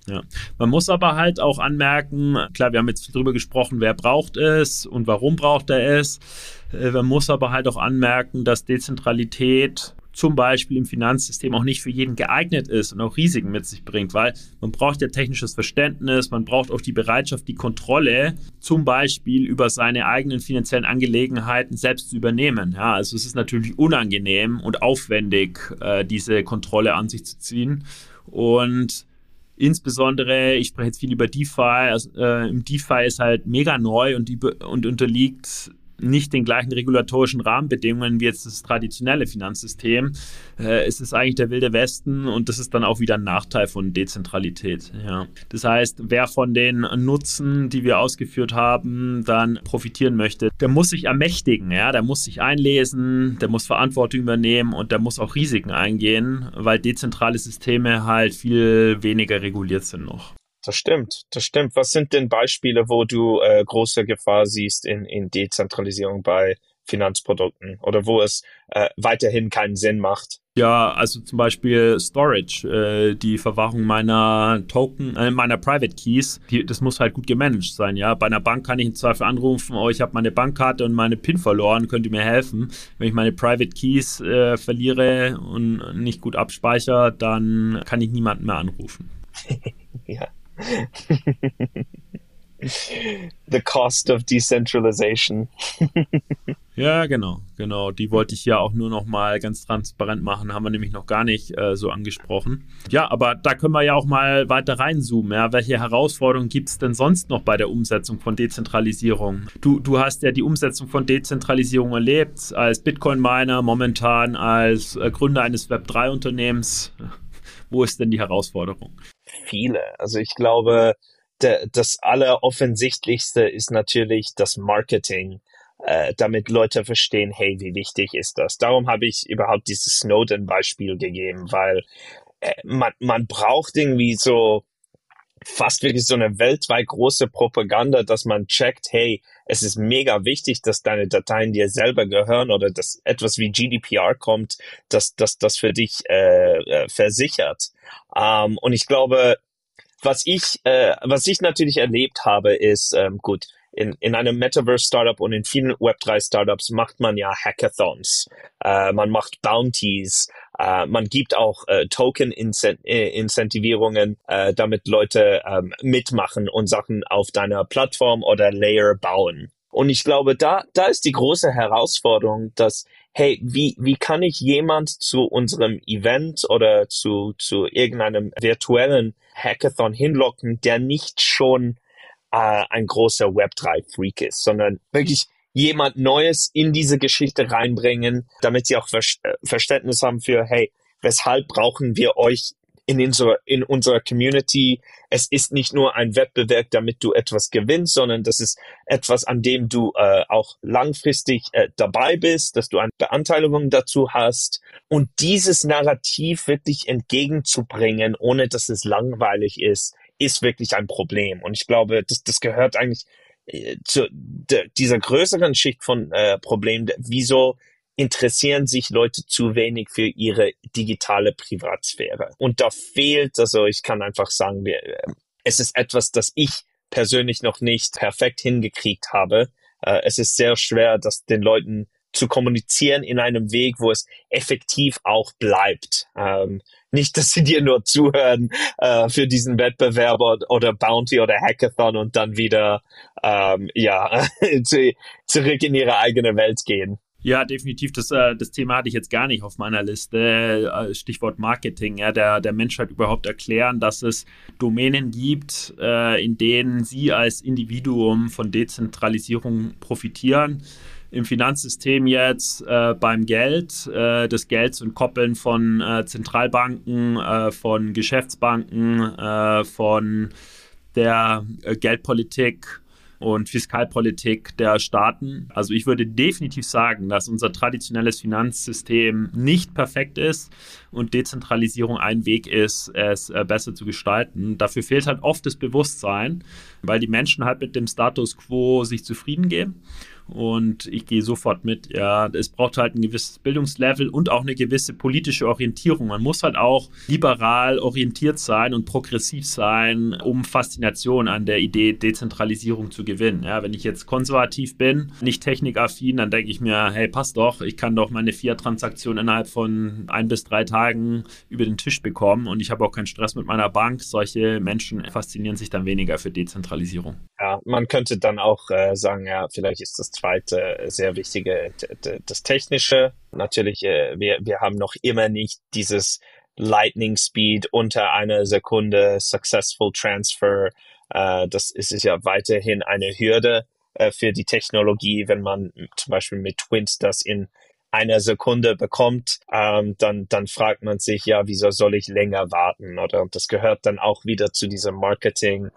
Ja. Man muss aber halt auch anmerken, klar, wir haben jetzt drüber gesprochen, wer braucht es und warum braucht er es. Äh, man muss aber halt auch anmerken, dass Dezentralität zum Beispiel im Finanzsystem auch nicht für jeden geeignet ist und auch Risiken mit sich bringt, weil man braucht ja technisches Verständnis, man braucht auch die Bereitschaft, die Kontrolle zum Beispiel über seine eigenen finanziellen Angelegenheiten selbst zu übernehmen. Ja, also es ist natürlich unangenehm und aufwendig, äh, diese Kontrolle an sich zu ziehen und Insbesondere, ich spreche jetzt viel über DeFi, also, äh, im DeFi ist halt mega neu und, die, und unterliegt nicht den gleichen regulatorischen Rahmenbedingungen wie jetzt das traditionelle Finanzsystem. Äh, es ist eigentlich der wilde Westen und das ist dann auch wieder ein Nachteil von Dezentralität. Ja. Das heißt, wer von den Nutzen, die wir ausgeführt haben, dann profitieren möchte, der muss sich ermächtigen, ja, der muss sich einlesen, der muss Verantwortung übernehmen und der muss auch Risiken eingehen, weil dezentrale Systeme halt viel weniger reguliert sind noch. Das stimmt, das stimmt. Was sind denn Beispiele, wo du äh, große Gefahr siehst in, in Dezentralisierung bei Finanzprodukten oder wo es äh, weiterhin keinen Sinn macht? Ja, also zum Beispiel Storage, äh, die Verwahrung meiner Token, äh, meiner Private Keys, die, das muss halt gut gemanagt sein, ja. Bei einer Bank kann ich im Zweifel anrufen, oh, ich habe meine Bankkarte und meine PIN verloren, könnt ihr mir helfen? Wenn ich meine Private Keys äh, verliere und nicht gut abspeichere, dann kann ich niemanden mehr anrufen. ja. The cost of decentralization. ja, genau, genau. Die wollte ich ja auch nur noch mal ganz transparent machen, haben wir nämlich noch gar nicht äh, so angesprochen. Ja, aber da können wir ja auch mal weiter reinzoomen. Ja? Welche Herausforderungen gibt es denn sonst noch bei der Umsetzung von Dezentralisierung? Du, du hast ja die Umsetzung von Dezentralisierung erlebt, als Bitcoin-Miner, momentan als äh, Gründer eines Web3-Unternehmens. Wo ist denn die Herausforderung? Viele. Also ich glaube, der, das Alleroffensichtlichste ist natürlich das Marketing, äh, damit Leute verstehen, hey, wie wichtig ist das? Darum habe ich überhaupt dieses Snowden-Beispiel gegeben, weil äh, man, man braucht irgendwie so fast wirklich so eine weltweit große Propaganda, dass man checkt, hey, es ist mega wichtig, dass deine Dateien dir selber gehören oder dass etwas wie GDPR kommt, dass das das für dich äh, äh, versichert. Ähm, und ich glaube, was ich, äh, was ich natürlich erlebt habe, ist, ähm, gut, in, in einem Metaverse-Startup und in vielen Web3-Startups macht man ja Hackathons, äh, man macht Bounties, äh, man gibt auch äh, Token-Incentivierungen, äh, damit Leute ähm, mitmachen und Sachen auf deiner Plattform oder Layer bauen. Und ich glaube, da, da ist die große Herausforderung, dass, hey, wie, wie kann ich jemand zu unserem Event oder zu, zu irgendeinem virtuellen Hackathon hinlocken, der nicht schon äh, ein großer Web3-Freak ist, sondern wirklich jemand Neues in diese Geschichte reinbringen, damit sie auch Ver äh, Verständnis haben für, hey, weshalb brauchen wir euch in unserer, in unserer Community. Es ist nicht nur ein Wettbewerb, damit du etwas gewinnst, sondern das ist etwas, an dem du äh, auch langfristig äh, dabei bist, dass du eine Beanteiligung dazu hast. Und dieses Narrativ wirklich entgegenzubringen, ohne dass es langweilig ist, ist wirklich ein Problem. Und ich glaube, das, das gehört eigentlich zu de, dieser größeren Schicht von äh, Problemen. Wieso interessieren sich Leute zu wenig für ihre digitale Privatsphäre. Und da fehlt, also ich kann einfach sagen, äh, es ist etwas, das ich persönlich noch nicht perfekt hingekriegt habe. Äh, es ist sehr schwer, das den Leuten zu kommunizieren in einem Weg, wo es effektiv auch bleibt. Ähm, nicht, dass sie dir nur zuhören äh, für diesen Wettbewerb oder Bounty oder Hackathon und dann wieder ähm, ja zurück in ihre eigene Welt gehen. Ja, definitiv. Das, äh, das Thema hatte ich jetzt gar nicht auf meiner Liste. Äh, Stichwort Marketing. Ja, der, der Menschheit überhaupt erklären, dass es Domänen gibt, äh, in denen sie als Individuum von Dezentralisierung profitieren. Im Finanzsystem jetzt äh, beim Geld, äh, das Geld zu entkoppeln von äh, Zentralbanken, von Geschäftsbanken, von der Geldpolitik und Fiskalpolitik der Staaten. Also ich würde definitiv sagen, dass unser traditionelles Finanzsystem nicht perfekt ist und Dezentralisierung ein Weg ist, es äh, besser zu gestalten. Dafür fehlt halt oft das Bewusstsein, weil die Menschen halt mit dem Status quo sich zufrieden geben und ich gehe sofort mit. Ja, es braucht halt ein gewisses Bildungslevel und auch eine gewisse politische Orientierung. Man muss halt auch liberal orientiert sein und progressiv sein, um Faszination an der Idee Dezentralisierung zu gewinnen. Ja, wenn ich jetzt konservativ bin, nicht technikaffin, dann denke ich mir, hey, passt doch, ich kann doch meine Fiat-Transaktion innerhalb von ein bis drei Tagen über den Tisch bekommen und ich habe auch keinen Stress mit meiner Bank. Solche Menschen faszinieren sich dann weniger für Dezentralisierung. Ja, man könnte dann auch äh, sagen, ja, vielleicht ist das zweite sehr wichtige das Technische. Natürlich, äh, wir, wir haben noch immer nicht dieses Lightning Speed unter einer Sekunde, Successful Transfer. Äh, das ist ja weiterhin eine Hürde äh, für die Technologie, wenn man zum Beispiel mit Twins das in einer Sekunde bekommt, ähm, dann, dann fragt man sich, ja, wieso soll ich länger warten? Oder und das gehört dann auch wieder zu diesem Marketing.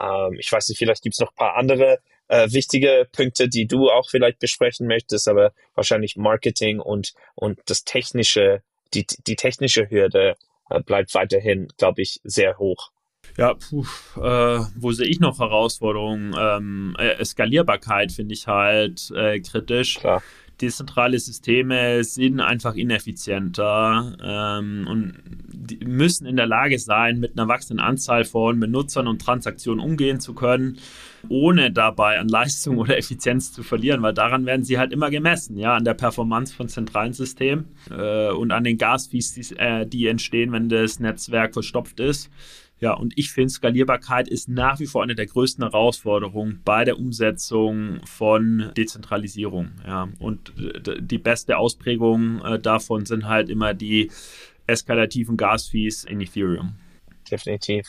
Ähm, ich weiß nicht, vielleicht gibt's noch paar andere äh, wichtige Punkte, die du auch vielleicht besprechen möchtest, aber wahrscheinlich Marketing und, und das technische, die, die technische Hürde äh, bleibt weiterhin, glaube ich, sehr hoch. Ja, puh, äh, wo sehe ich noch Herausforderungen? Ähm, äh, Skalierbarkeit finde ich halt äh, kritisch. Klar dezentrale Systeme sind einfach ineffizienter ähm, und müssen in der Lage sein, mit einer wachsenden Anzahl von Benutzern und Transaktionen umgehen zu können, ohne dabei an Leistung oder Effizienz zu verlieren, weil daran werden sie halt immer gemessen, ja, an der Performance von zentralen Systemen äh, und an den Gasfees, die, äh, die entstehen, wenn das Netzwerk verstopft ist. Ja, und ich finde, Skalierbarkeit ist nach wie vor eine der größten Herausforderungen bei der Umsetzung von Dezentralisierung. Ja, und die beste Ausprägung äh, davon sind halt immer die eskalativen Gasfees in Ethereum. Definitiv.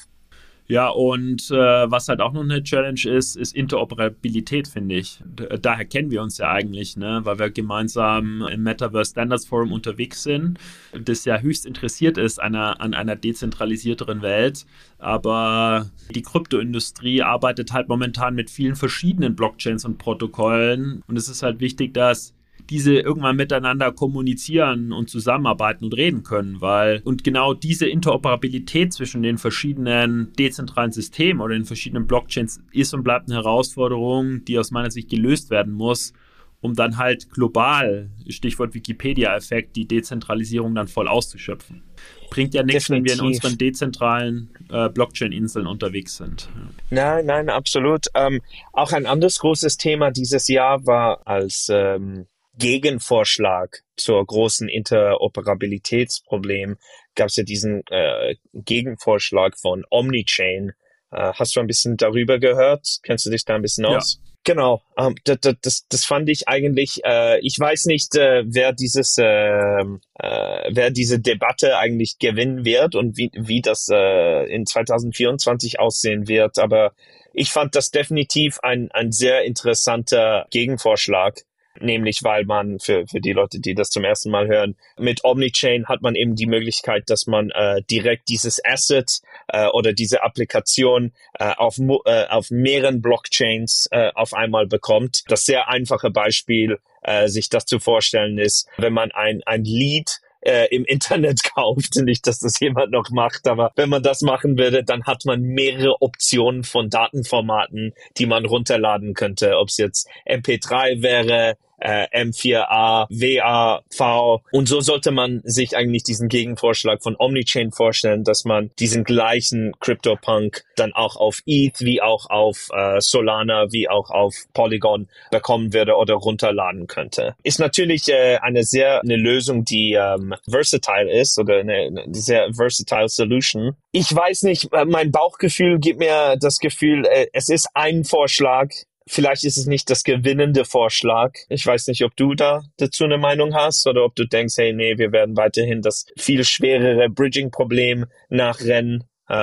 Ja, und äh, was halt auch noch eine Challenge ist, ist Interoperabilität, finde ich. D daher kennen wir uns ja eigentlich, ne? weil wir gemeinsam im Metaverse Standards Forum unterwegs sind, das ja höchst interessiert ist einer, an einer dezentralisierteren Welt. Aber die Kryptoindustrie arbeitet halt momentan mit vielen verschiedenen Blockchains und Protokollen. Und es ist halt wichtig, dass diese irgendwann miteinander kommunizieren und zusammenarbeiten und reden können, weil und genau diese Interoperabilität zwischen den verschiedenen dezentralen Systemen oder den verschiedenen Blockchains ist und bleibt eine Herausforderung, die aus meiner Sicht gelöst werden muss, um dann halt global, Stichwort Wikipedia-Effekt, die Dezentralisierung dann voll auszuschöpfen. Bringt ja nichts, Definitiv. wenn wir in unseren dezentralen äh, Blockchain-Inseln unterwegs sind. Nein, nein, absolut. Ähm, auch ein anderes großes Thema dieses Jahr war, als ähm, Gegenvorschlag zur großen Interoperabilitätsproblem gab es ja diesen äh, Gegenvorschlag von Omnichain. Äh, hast du ein bisschen darüber gehört? Kennst du dich da ein bisschen aus? Ja. Genau, ähm, das, das, das fand ich eigentlich, äh, ich weiß nicht, äh, wer dieses, äh, äh, wer diese Debatte eigentlich gewinnen wird und wie, wie das äh, in 2024 aussehen wird, aber ich fand das definitiv ein, ein sehr interessanter Gegenvorschlag nämlich weil man für, für die Leute, die das zum ersten Mal hören, mit Omnichain hat man eben die Möglichkeit, dass man äh, direkt dieses Asset äh, oder diese Applikation äh, auf, äh, auf mehreren Blockchains äh, auf einmal bekommt. Das sehr einfache Beispiel, äh, sich das zu vorstellen ist, wenn man ein, ein Lead äh, im Internet kauft. Nicht, dass das jemand noch macht, aber wenn man das machen würde, dann hat man mehrere Optionen von Datenformaten, die man runterladen könnte. Ob es jetzt MP3 wäre, äh, M4A, WAV. Und so sollte man sich eigentlich diesen Gegenvorschlag von Omnichain vorstellen, dass man diesen gleichen CryptoPunk dann auch auf ETH wie auch auf äh, Solana wie auch auf Polygon bekommen würde oder runterladen könnte. Ist natürlich äh, eine sehr eine Lösung, die ähm, versatile ist oder eine, eine sehr versatile Solution. Ich weiß nicht, äh, mein Bauchgefühl gibt mir das Gefühl, äh, es ist ein Vorschlag, Vielleicht ist es nicht das gewinnende Vorschlag. Ich weiß nicht, ob du da dazu eine Meinung hast oder ob du denkst, hey, nee, wir werden weiterhin das viel schwerere Bridging-Problem nachrennen. Äh,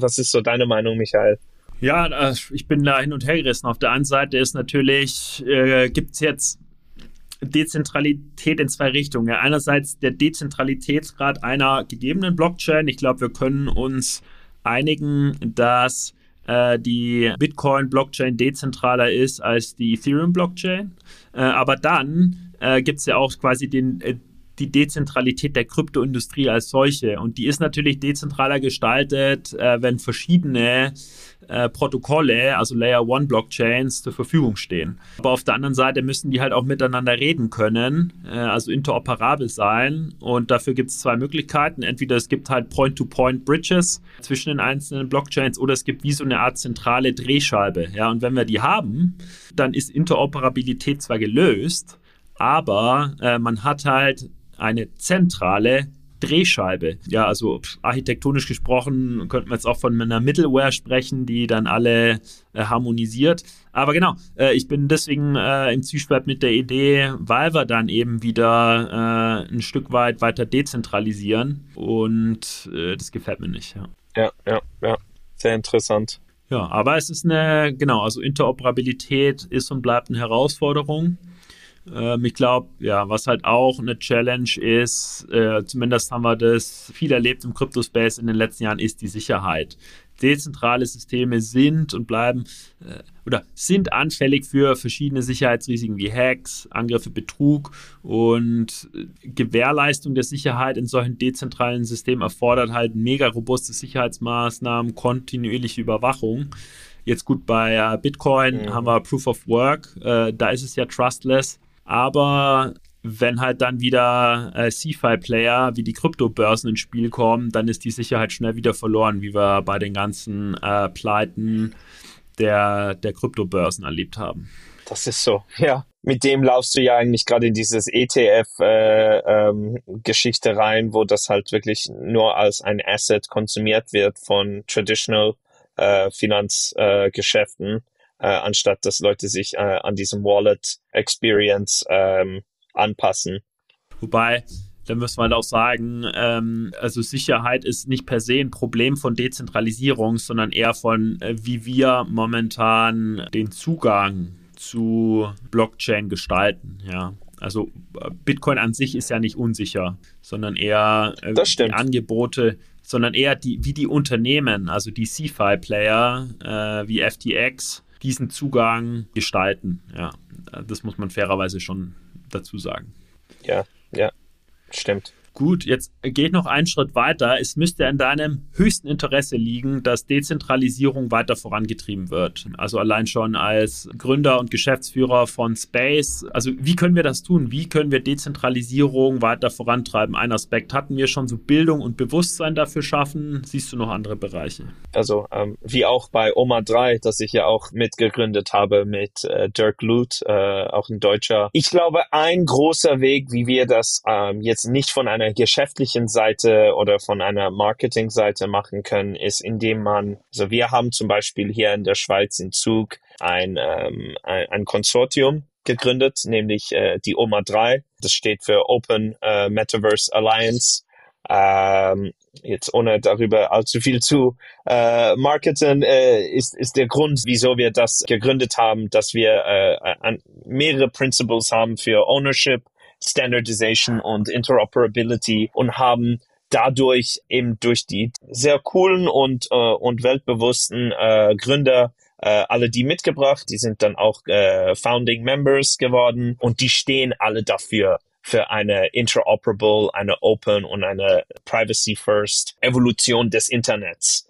was ist so deine Meinung, Michael? Ja, äh, ich bin da hin und her gerissen. Auf der einen Seite ist natürlich, äh, gibt es jetzt Dezentralität in zwei Richtungen. Einerseits der Dezentralitätsgrad einer gegebenen Blockchain. Ich glaube, wir können uns einigen, dass äh, die Bitcoin-Blockchain dezentraler ist als die Ethereum-Blockchain. Äh, aber dann äh, gibt es ja auch quasi den, äh, die Dezentralität der Kryptoindustrie als solche. Und die ist natürlich dezentraler gestaltet, äh, wenn verschiedene äh, Protokolle, also Layer One Blockchains, zur Verfügung stehen. Aber auf der anderen Seite müssen die halt auch miteinander reden können, äh, also interoperabel sein. Und dafür gibt es zwei Möglichkeiten. Entweder es gibt halt Point-to-Point-Bridges zwischen den einzelnen Blockchains oder es gibt wie so eine Art zentrale Drehscheibe. Ja, und wenn wir die haben, dann ist Interoperabilität zwar gelöst, aber äh, man hat halt eine zentrale Drehscheibe. Ja, also architektonisch gesprochen könnten wir jetzt auch von einer Middleware sprechen, die dann alle äh, harmonisiert. Aber genau, äh, ich bin deswegen äh, im Zwiespalt mit der Idee, weil wir dann eben wieder äh, ein Stück weit weiter dezentralisieren und äh, das gefällt mir nicht. Ja. ja, ja, ja. Sehr interessant. Ja, aber es ist eine, genau, also Interoperabilität ist und bleibt eine Herausforderung. Ähm, ich glaube, ja, was halt auch eine Challenge ist, äh, zumindest haben wir das viel erlebt im Crypto-Space in den letzten Jahren, ist die Sicherheit. Dezentrale Systeme sind und bleiben äh, oder sind anfällig für verschiedene Sicherheitsrisiken wie Hacks, Angriffe, Betrug und äh, Gewährleistung der Sicherheit in solchen dezentralen Systemen erfordert halt mega robuste Sicherheitsmaßnahmen, kontinuierliche Überwachung. Jetzt gut, bei äh, Bitcoin mhm. haben wir Proof of Work, äh, da ist es ja trustless. Aber wenn halt dann wieder äh, CFI-Player wie die Kryptobörsen ins Spiel kommen, dann ist die Sicherheit schnell wieder verloren, wie wir bei den ganzen äh, Pleiten der, der Kryptobörsen erlebt haben. Das ist so, ja. Mit dem laufst du ja eigentlich gerade in dieses ETF-Geschichte äh, ähm, rein, wo das halt wirklich nur als ein Asset konsumiert wird von traditional äh, Finanzgeschäften äh, anstatt dass Leute sich äh, an diesem Wallet Experience ähm, anpassen. Wobei, da muss man auch sagen, ähm, also Sicherheit ist nicht per se ein Problem von Dezentralisierung, sondern eher von, äh, wie wir momentan den Zugang zu Blockchain gestalten. Ja, also äh, Bitcoin an sich ist ja nicht unsicher, sondern eher äh, die Angebote, sondern eher die, wie die Unternehmen, also die CFI-Player äh, wie FTX, diesen Zugang gestalten. Ja, das muss man fairerweise schon dazu sagen. Ja, ja, stimmt. Gut, jetzt geht noch einen Schritt weiter. Es müsste in deinem höchsten Interesse liegen, dass Dezentralisierung weiter vorangetrieben wird. Also allein schon als Gründer und Geschäftsführer von Space. Also wie können wir das tun? Wie können wir Dezentralisierung weiter vorantreiben? Ein Aspekt hatten wir schon so Bildung und Bewusstsein dafür schaffen. Siehst du noch andere Bereiche? Also ähm, wie auch bei Oma 3, das ich ja auch mitgegründet habe mit äh, Dirk Luth, äh, auch ein Deutscher. Ich glaube, ein großer Weg, wie wir das ähm, jetzt nicht von einer einer geschäftlichen Seite oder von einer Marketing-Seite machen können, ist, indem man, also wir haben zum Beispiel hier in der Schweiz in Zug ein, ähm, ein, ein Konsortium gegründet, nämlich äh, die OMA 3. Das steht für Open äh, Metaverse Alliance. Ähm, jetzt ohne darüber allzu viel zu äh, marketen, äh, ist, ist der Grund, wieso wir das gegründet haben, dass wir äh, mehrere Principles haben für Ownership, Standardization und Interoperability und haben dadurch eben durch die sehr coolen und, äh, und weltbewussten äh, Gründer äh, alle die mitgebracht. Die sind dann auch äh, Founding Members geworden und die stehen alle dafür für eine interoperable, eine open und eine privacy first Evolution des Internets.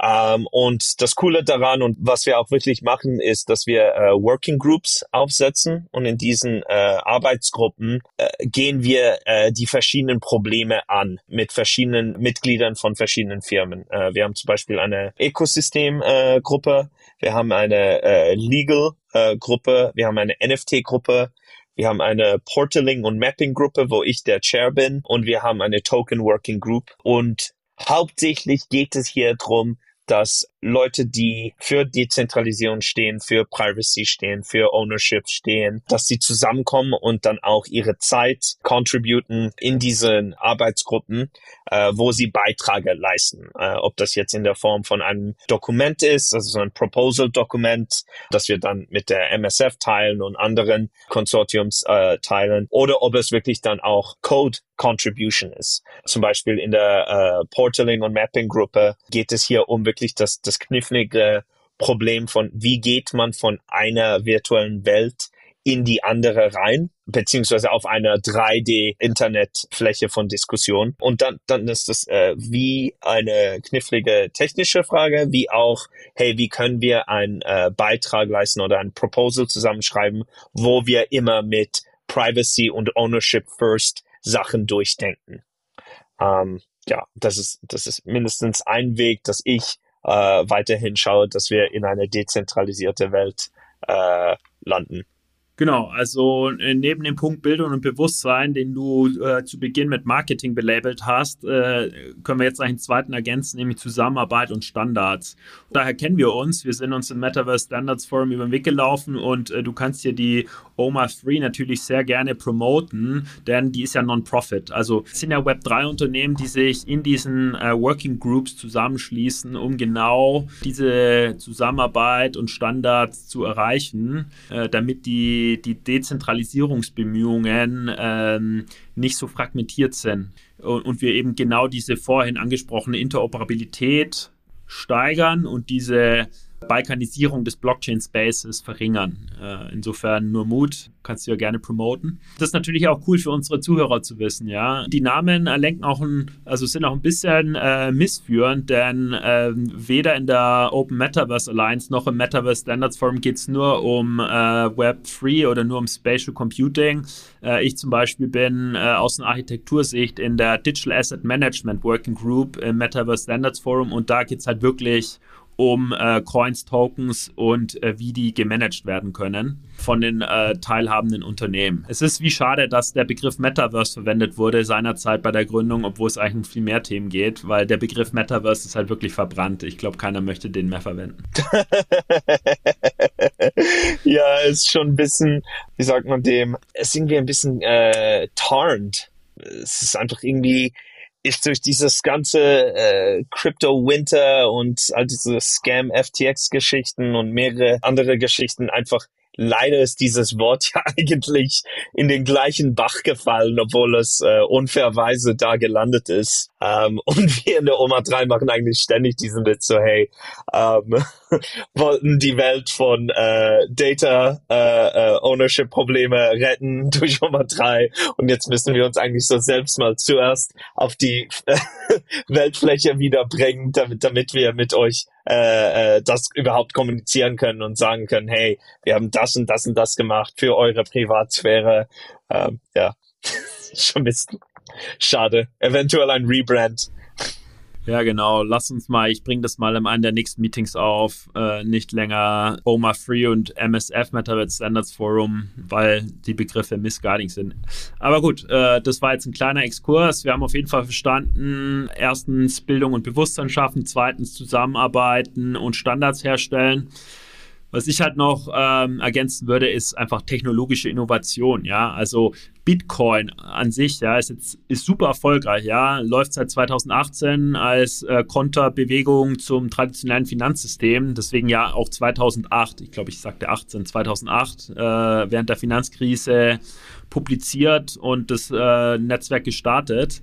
Ähm, und das Coole daran und was wir auch wirklich machen, ist, dass wir äh, Working Groups aufsetzen und in diesen äh, Arbeitsgruppen äh, gehen wir äh, die verschiedenen Probleme an mit verschiedenen Mitgliedern von verschiedenen Firmen. Äh, wir haben zum Beispiel eine Ökosystem-Gruppe, äh, wir haben eine äh, Legal-Gruppe, wir haben eine NFT-Gruppe, wir haben eine Portaling- und Mapping-Gruppe, wo ich der Chair bin und wir haben eine Token-Working Group und hauptsächlich geht es hier drum dass Leute, die für Dezentralisierung stehen, für Privacy stehen, für Ownership stehen, dass sie zusammenkommen und dann auch ihre Zeit contributen in diesen Arbeitsgruppen, äh, wo sie Beiträge leisten. Äh, ob das jetzt in der Form von einem Dokument ist, also so ein Proposal-Dokument, das wir dann mit der MSF teilen und anderen Konsortiums äh, teilen, oder ob es wirklich dann auch Code Contribution ist. Zum Beispiel in der äh, Portaling und Mapping Gruppe geht es hier um wirklich das, das knifflige Problem von, wie geht man von einer virtuellen Welt in die andere rein, beziehungsweise auf einer 3D-Internetfläche von Diskussion. Und dann, dann ist das äh, wie eine knifflige technische Frage, wie auch, hey, wie können wir einen äh, Beitrag leisten oder ein Proposal zusammenschreiben, wo wir immer mit Privacy und Ownership First Sachen durchdenken. Ähm, ja, das ist, das ist mindestens ein Weg, dass ich äh, weiterhin schaue, dass wir in eine dezentralisierte Welt äh, landen. Genau, also äh, neben dem Punkt Bildung und Bewusstsein, den du äh, zu Beginn mit Marketing belabelt hast, äh, können wir jetzt einen zweiten ergänzen, nämlich Zusammenarbeit und Standards. Daher kennen wir uns. Wir sind uns im Metaverse Standards Forum über den Weg gelaufen und äh, du kannst hier die OMA 3 natürlich sehr gerne promoten, denn die ist ja Non-Profit. Also es sind ja Web3-Unternehmen, die sich in diesen äh, Working Groups zusammenschließen, um genau diese Zusammenarbeit und Standards zu erreichen, äh, damit die die, Dezentralisierungsbemühungen ähm, nicht so fragmentiert sind. Und, und wir eben genau diese vorhin angesprochene Interoperabilität steigern und diese Balkanisierung des Blockchain-Spaces verringern. Äh, insofern nur Mut, kannst du ja gerne promoten. Das ist natürlich auch cool für unsere Zuhörer zu wissen, ja. Die Namen lenken auch ein, also sind auch ein bisschen äh, missführend, denn äh, weder in der Open Metaverse Alliance noch im Metaverse Standards Forum geht es nur um äh, Web 3 oder nur um Spatial Computing. Äh, ich zum Beispiel bin äh, aus einer Architektursicht in der Digital Asset Management Working Group im Metaverse Standards Forum und da geht es halt wirklich um äh, Coins, Tokens und äh, wie die gemanagt werden können von den äh, teilhabenden Unternehmen. Es ist wie schade, dass der Begriff Metaverse verwendet wurde seinerzeit bei der Gründung, obwohl es eigentlich um viel mehr Themen geht, weil der Begriff Metaverse ist halt wirklich verbrannt. Ich glaube, keiner möchte den mehr verwenden. ja, ist schon ein bisschen, wie sagt man dem, es ist irgendwie ein bisschen äh, tarned. Es ist einfach irgendwie ist durch dieses ganze äh, Crypto Winter und all diese Scam FTX Geschichten und mehrere andere Geschichten einfach leider ist dieses Wort ja eigentlich in den gleichen Bach gefallen, obwohl es äh, unfairweise da gelandet ist. Ähm, und wir in der Oma 3 machen eigentlich ständig diesen Witz so, hey, ähm, wollten die Welt von äh, Data äh, äh, Ownership Probleme retten durch Oma 3 und jetzt müssen wir uns eigentlich so selbst mal zuerst auf die Weltfläche wiederbringen, damit, damit wir mit euch äh, äh, das überhaupt kommunizieren können und sagen können, hey, wir haben das und das und das gemacht für eure Privatsphäre. Ähm, ja, schon ein bisschen schade. Eventuell ein Rebrand. Ja, genau. Lass uns mal, ich bringe das mal in einem der nächsten Meetings auf, äh, nicht länger OMA Free und MSF Metaverse Standards Forum, weil die Begriffe misguiding sind. Aber gut, äh, das war jetzt ein kleiner Exkurs. Wir haben auf jeden Fall verstanden, erstens Bildung und Bewusstsein schaffen, zweitens zusammenarbeiten und Standards herstellen. Was ich halt noch ähm, ergänzen würde, ist einfach technologische Innovation. Ja, also Bitcoin an sich, ja, ist jetzt ist super erfolgreich. Ja, läuft seit 2018 als äh, Konterbewegung zum traditionellen Finanzsystem. Deswegen ja auch 2008. Ich glaube, ich sagte 18, 2008 äh, während der Finanzkrise publiziert und das äh, Netzwerk gestartet.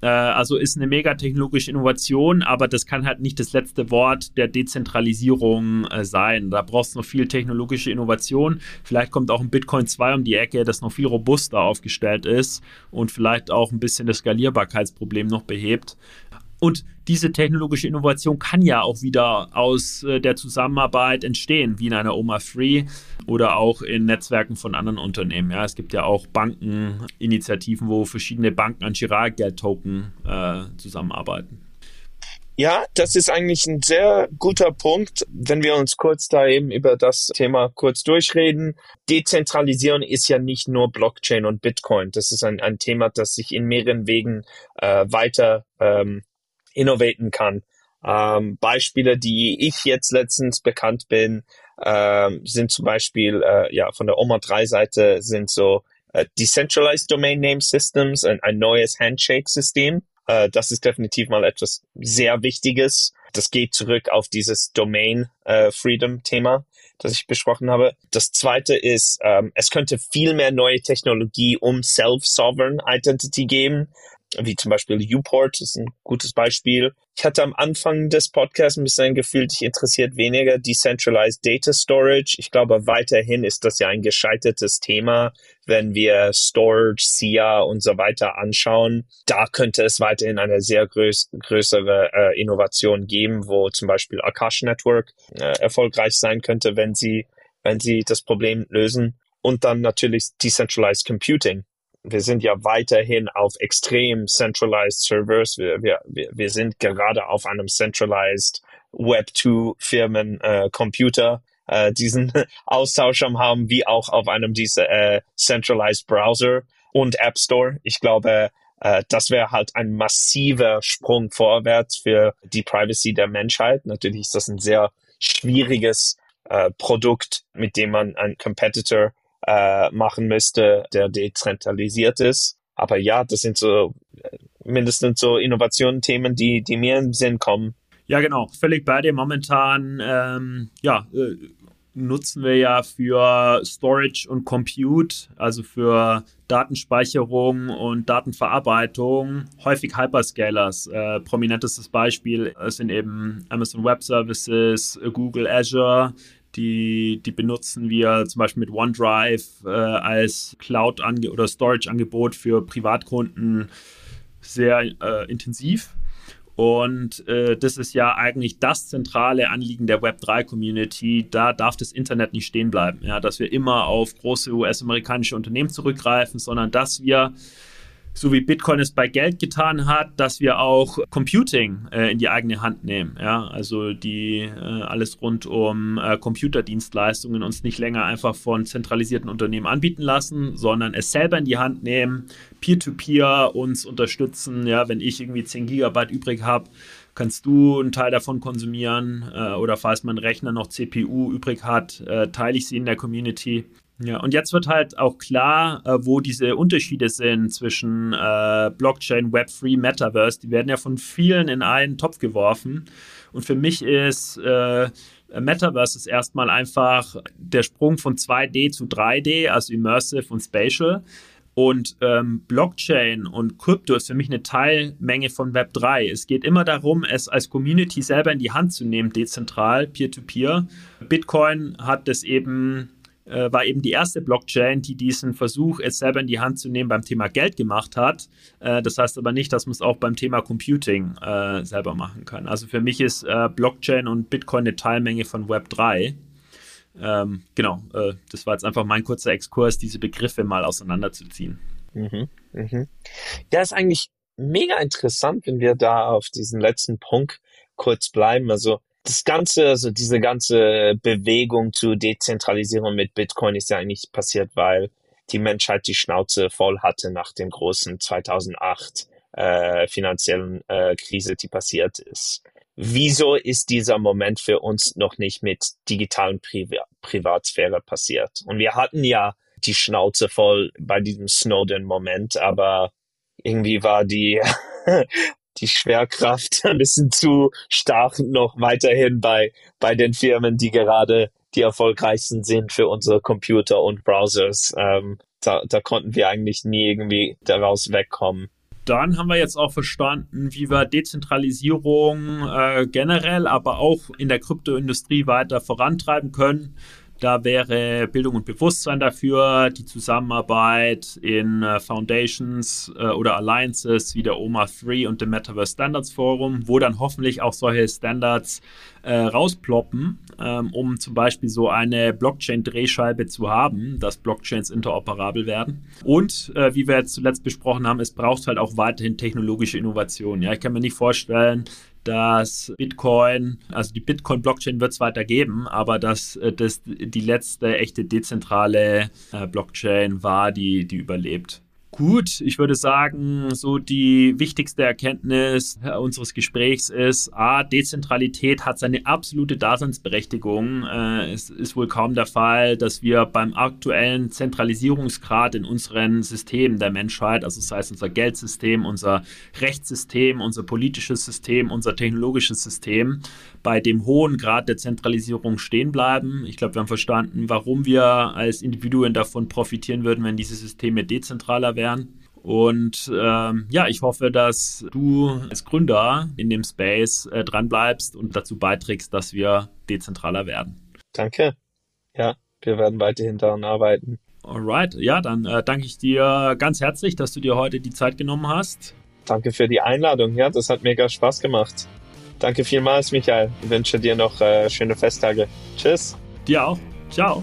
Äh, also ist eine mega technologische Innovation, aber das kann halt nicht das letzte Wort der Dezentralisierung äh, sein. Da brauchst du noch viel technologische Innovation. Vielleicht kommt auch ein Bitcoin 2 um die Ecke, das noch viel robuster aufgestellt ist und vielleicht auch ein bisschen das Skalierbarkeitsproblem noch behebt. Und diese technologische Innovation kann ja auch wieder aus äh, der Zusammenarbeit entstehen, wie in einer Oma Free oder auch in Netzwerken von anderen Unternehmen. Ja, es gibt ja auch Bankeninitiativen, wo verschiedene Banken an Girard-Geld-Token äh, zusammenarbeiten. Ja, das ist eigentlich ein sehr guter Punkt, wenn wir uns kurz da eben über das Thema kurz durchreden. Dezentralisierung ist ja nicht nur Blockchain und Bitcoin. Das ist ein, ein Thema, das sich in mehreren Wegen äh, weiter ähm, innovaten kann. Ähm, Beispiele, die ich jetzt letztens bekannt bin, ähm, sind zum Beispiel äh, ja von der Oma 3 Seite sind so äh, Decentralized Domain Name Systems, ein, ein neues Handshake-System. Äh, das ist definitiv mal etwas sehr Wichtiges. Das geht zurück auf dieses Domain äh, Freedom Thema, das ich besprochen habe. Das zweite ist, ähm, es könnte viel mehr neue Technologie um Self-Sovereign Identity geben wie zum Beispiel Uport ist ein gutes Beispiel. Ich hatte am Anfang des Podcasts ein bisschen ein Gefühl, dich interessiert weniger Decentralized Data Storage. Ich glaube, weiterhin ist das ja ein gescheitertes Thema, wenn wir Storage, SIA und so weiter anschauen. Da könnte es weiterhin eine sehr größ größere äh, Innovation geben, wo zum Beispiel Akash Network äh, erfolgreich sein könnte, wenn sie, wenn sie das Problem lösen. Und dann natürlich Decentralized Computing wir sind ja weiterhin auf extrem centralized Servers. Wir, wir, wir sind gerade auf einem centralized Web 2 Firmen äh, Computer äh, diesen Austausch am haben, wie auch auf einem dieser äh, centralized Browser und App Store. Ich glaube, äh, das wäre halt ein massiver Sprung vorwärts für die Privacy der Menschheit. Natürlich ist das ein sehr schwieriges äh, Produkt, mit dem man einen Competitor äh, machen müsste, der dezentralisiert ist. Aber ja, das sind so äh, mindestens so Innovationen-Themen, die, die mir im Sinn kommen. Ja, genau. Völlig bei dir. Momentan, ähm, ja, äh, nutzen wir ja für Storage und Compute, also für Datenspeicherung und Datenverarbeitung, häufig Hyperscalers. Äh, prominentestes Beispiel sind eben Amazon Web Services, Google Azure, die, die benutzen wir zum Beispiel mit OneDrive äh, als Cloud- oder Storage-Angebot für Privatkunden sehr äh, intensiv. Und äh, das ist ja eigentlich das zentrale Anliegen der Web3-Community. Da darf das Internet nicht stehen bleiben, ja, dass wir immer auf große US-amerikanische Unternehmen zurückgreifen, sondern dass wir so wie Bitcoin es bei Geld getan hat, dass wir auch Computing äh, in die eigene Hand nehmen. Ja? Also die äh, alles rund um äh, Computerdienstleistungen uns nicht länger einfach von zentralisierten Unternehmen anbieten lassen, sondern es selber in die Hand nehmen, Peer-to-Peer -peer uns unterstützen. Ja, wenn ich irgendwie 10 Gigabyte übrig habe, kannst du einen Teil davon konsumieren äh, oder falls mein Rechner noch CPU übrig hat, äh, teile ich sie in der Community. Ja, und jetzt wird halt auch klar, äh, wo diese Unterschiede sind zwischen äh, Blockchain, Web3, Metaverse. Die werden ja von vielen in einen Topf geworfen. Und für mich ist äh, Metaverse ist erstmal einfach der Sprung von 2D zu 3D, also Immersive und Spatial. Und ähm, Blockchain und Krypto ist für mich eine Teilmenge von Web 3. Es geht immer darum, es als Community selber in die Hand zu nehmen, dezentral, peer-to-peer. -peer. Bitcoin hat das eben äh, war eben die erste Blockchain, die diesen Versuch, es selber in die Hand zu nehmen, beim Thema Geld gemacht hat. Äh, das heißt aber nicht, dass man es auch beim Thema Computing äh, selber machen kann. Also für mich ist äh, Blockchain und Bitcoin eine Teilmenge von Web 3. Ähm, genau, äh, das war jetzt einfach mein kurzer Exkurs, diese Begriffe mal auseinanderzuziehen. Mhm, mhm. Ja, ist eigentlich mega interessant, wenn wir da auf diesen letzten Punkt kurz bleiben. Also das ganze, also diese ganze Bewegung zur Dezentralisierung mit Bitcoin ist ja eigentlich passiert, weil die Menschheit die Schnauze voll hatte nach dem großen 2008 äh, finanziellen äh, Krise, die passiert ist. Wieso ist dieser Moment für uns noch nicht mit digitalen Pri Privatsphäre passiert? Und wir hatten ja die Schnauze voll bei diesem Snowden-Moment, aber irgendwie war die die Schwerkraft ein bisschen zu stark noch weiterhin bei, bei den Firmen, die gerade die erfolgreichsten sind für unsere Computer und Browsers. Ähm, da, da konnten wir eigentlich nie irgendwie daraus wegkommen. Dann haben wir jetzt auch verstanden, wie wir Dezentralisierung äh, generell, aber auch in der Kryptoindustrie weiter vorantreiben können. Da wäre Bildung und Bewusstsein dafür, die Zusammenarbeit in äh, Foundations äh, oder Alliances wie der OMA 3 und dem Metaverse Standards Forum, wo dann hoffentlich auch solche Standards äh, rausploppen, ähm, um zum Beispiel so eine Blockchain-Drehscheibe zu haben, dass Blockchains interoperabel werden. Und äh, wie wir jetzt zuletzt besprochen haben, es braucht halt auch weiterhin technologische Innovation. Ja, ich kann mir nicht vorstellen, dass Bitcoin, also die Bitcoin-Blockchain wird es weiter geben, aber dass äh, das die letzte echte dezentrale äh, Blockchain war, die, die überlebt. Gut, ich würde sagen, so die wichtigste Erkenntnis unseres Gesprächs ist, a, Dezentralität hat seine absolute Daseinsberechtigung. Äh, es ist wohl kaum der Fall, dass wir beim aktuellen Zentralisierungsgrad in unseren Systemen der Menschheit, also sei es unser Geldsystem, unser Rechtssystem, unser politisches System, unser technologisches System, bei dem hohen Grad der Zentralisierung stehen bleiben. Ich glaube, wir haben verstanden, warum wir als Individuen davon profitieren würden, wenn diese Systeme dezentraler wären werden. Und ähm, ja, ich hoffe, dass du als Gründer in dem Space äh, dran bleibst und dazu beiträgst, dass wir dezentraler werden. Danke. Ja, wir werden weiterhin daran arbeiten. Alright, ja, dann äh, danke ich dir ganz herzlich, dass du dir heute die Zeit genommen hast. Danke für die Einladung. Ja, das hat mega Spaß gemacht. Danke vielmals, Michael. Ich wünsche dir noch äh, schöne Festtage. Tschüss. Dir auch. Ciao.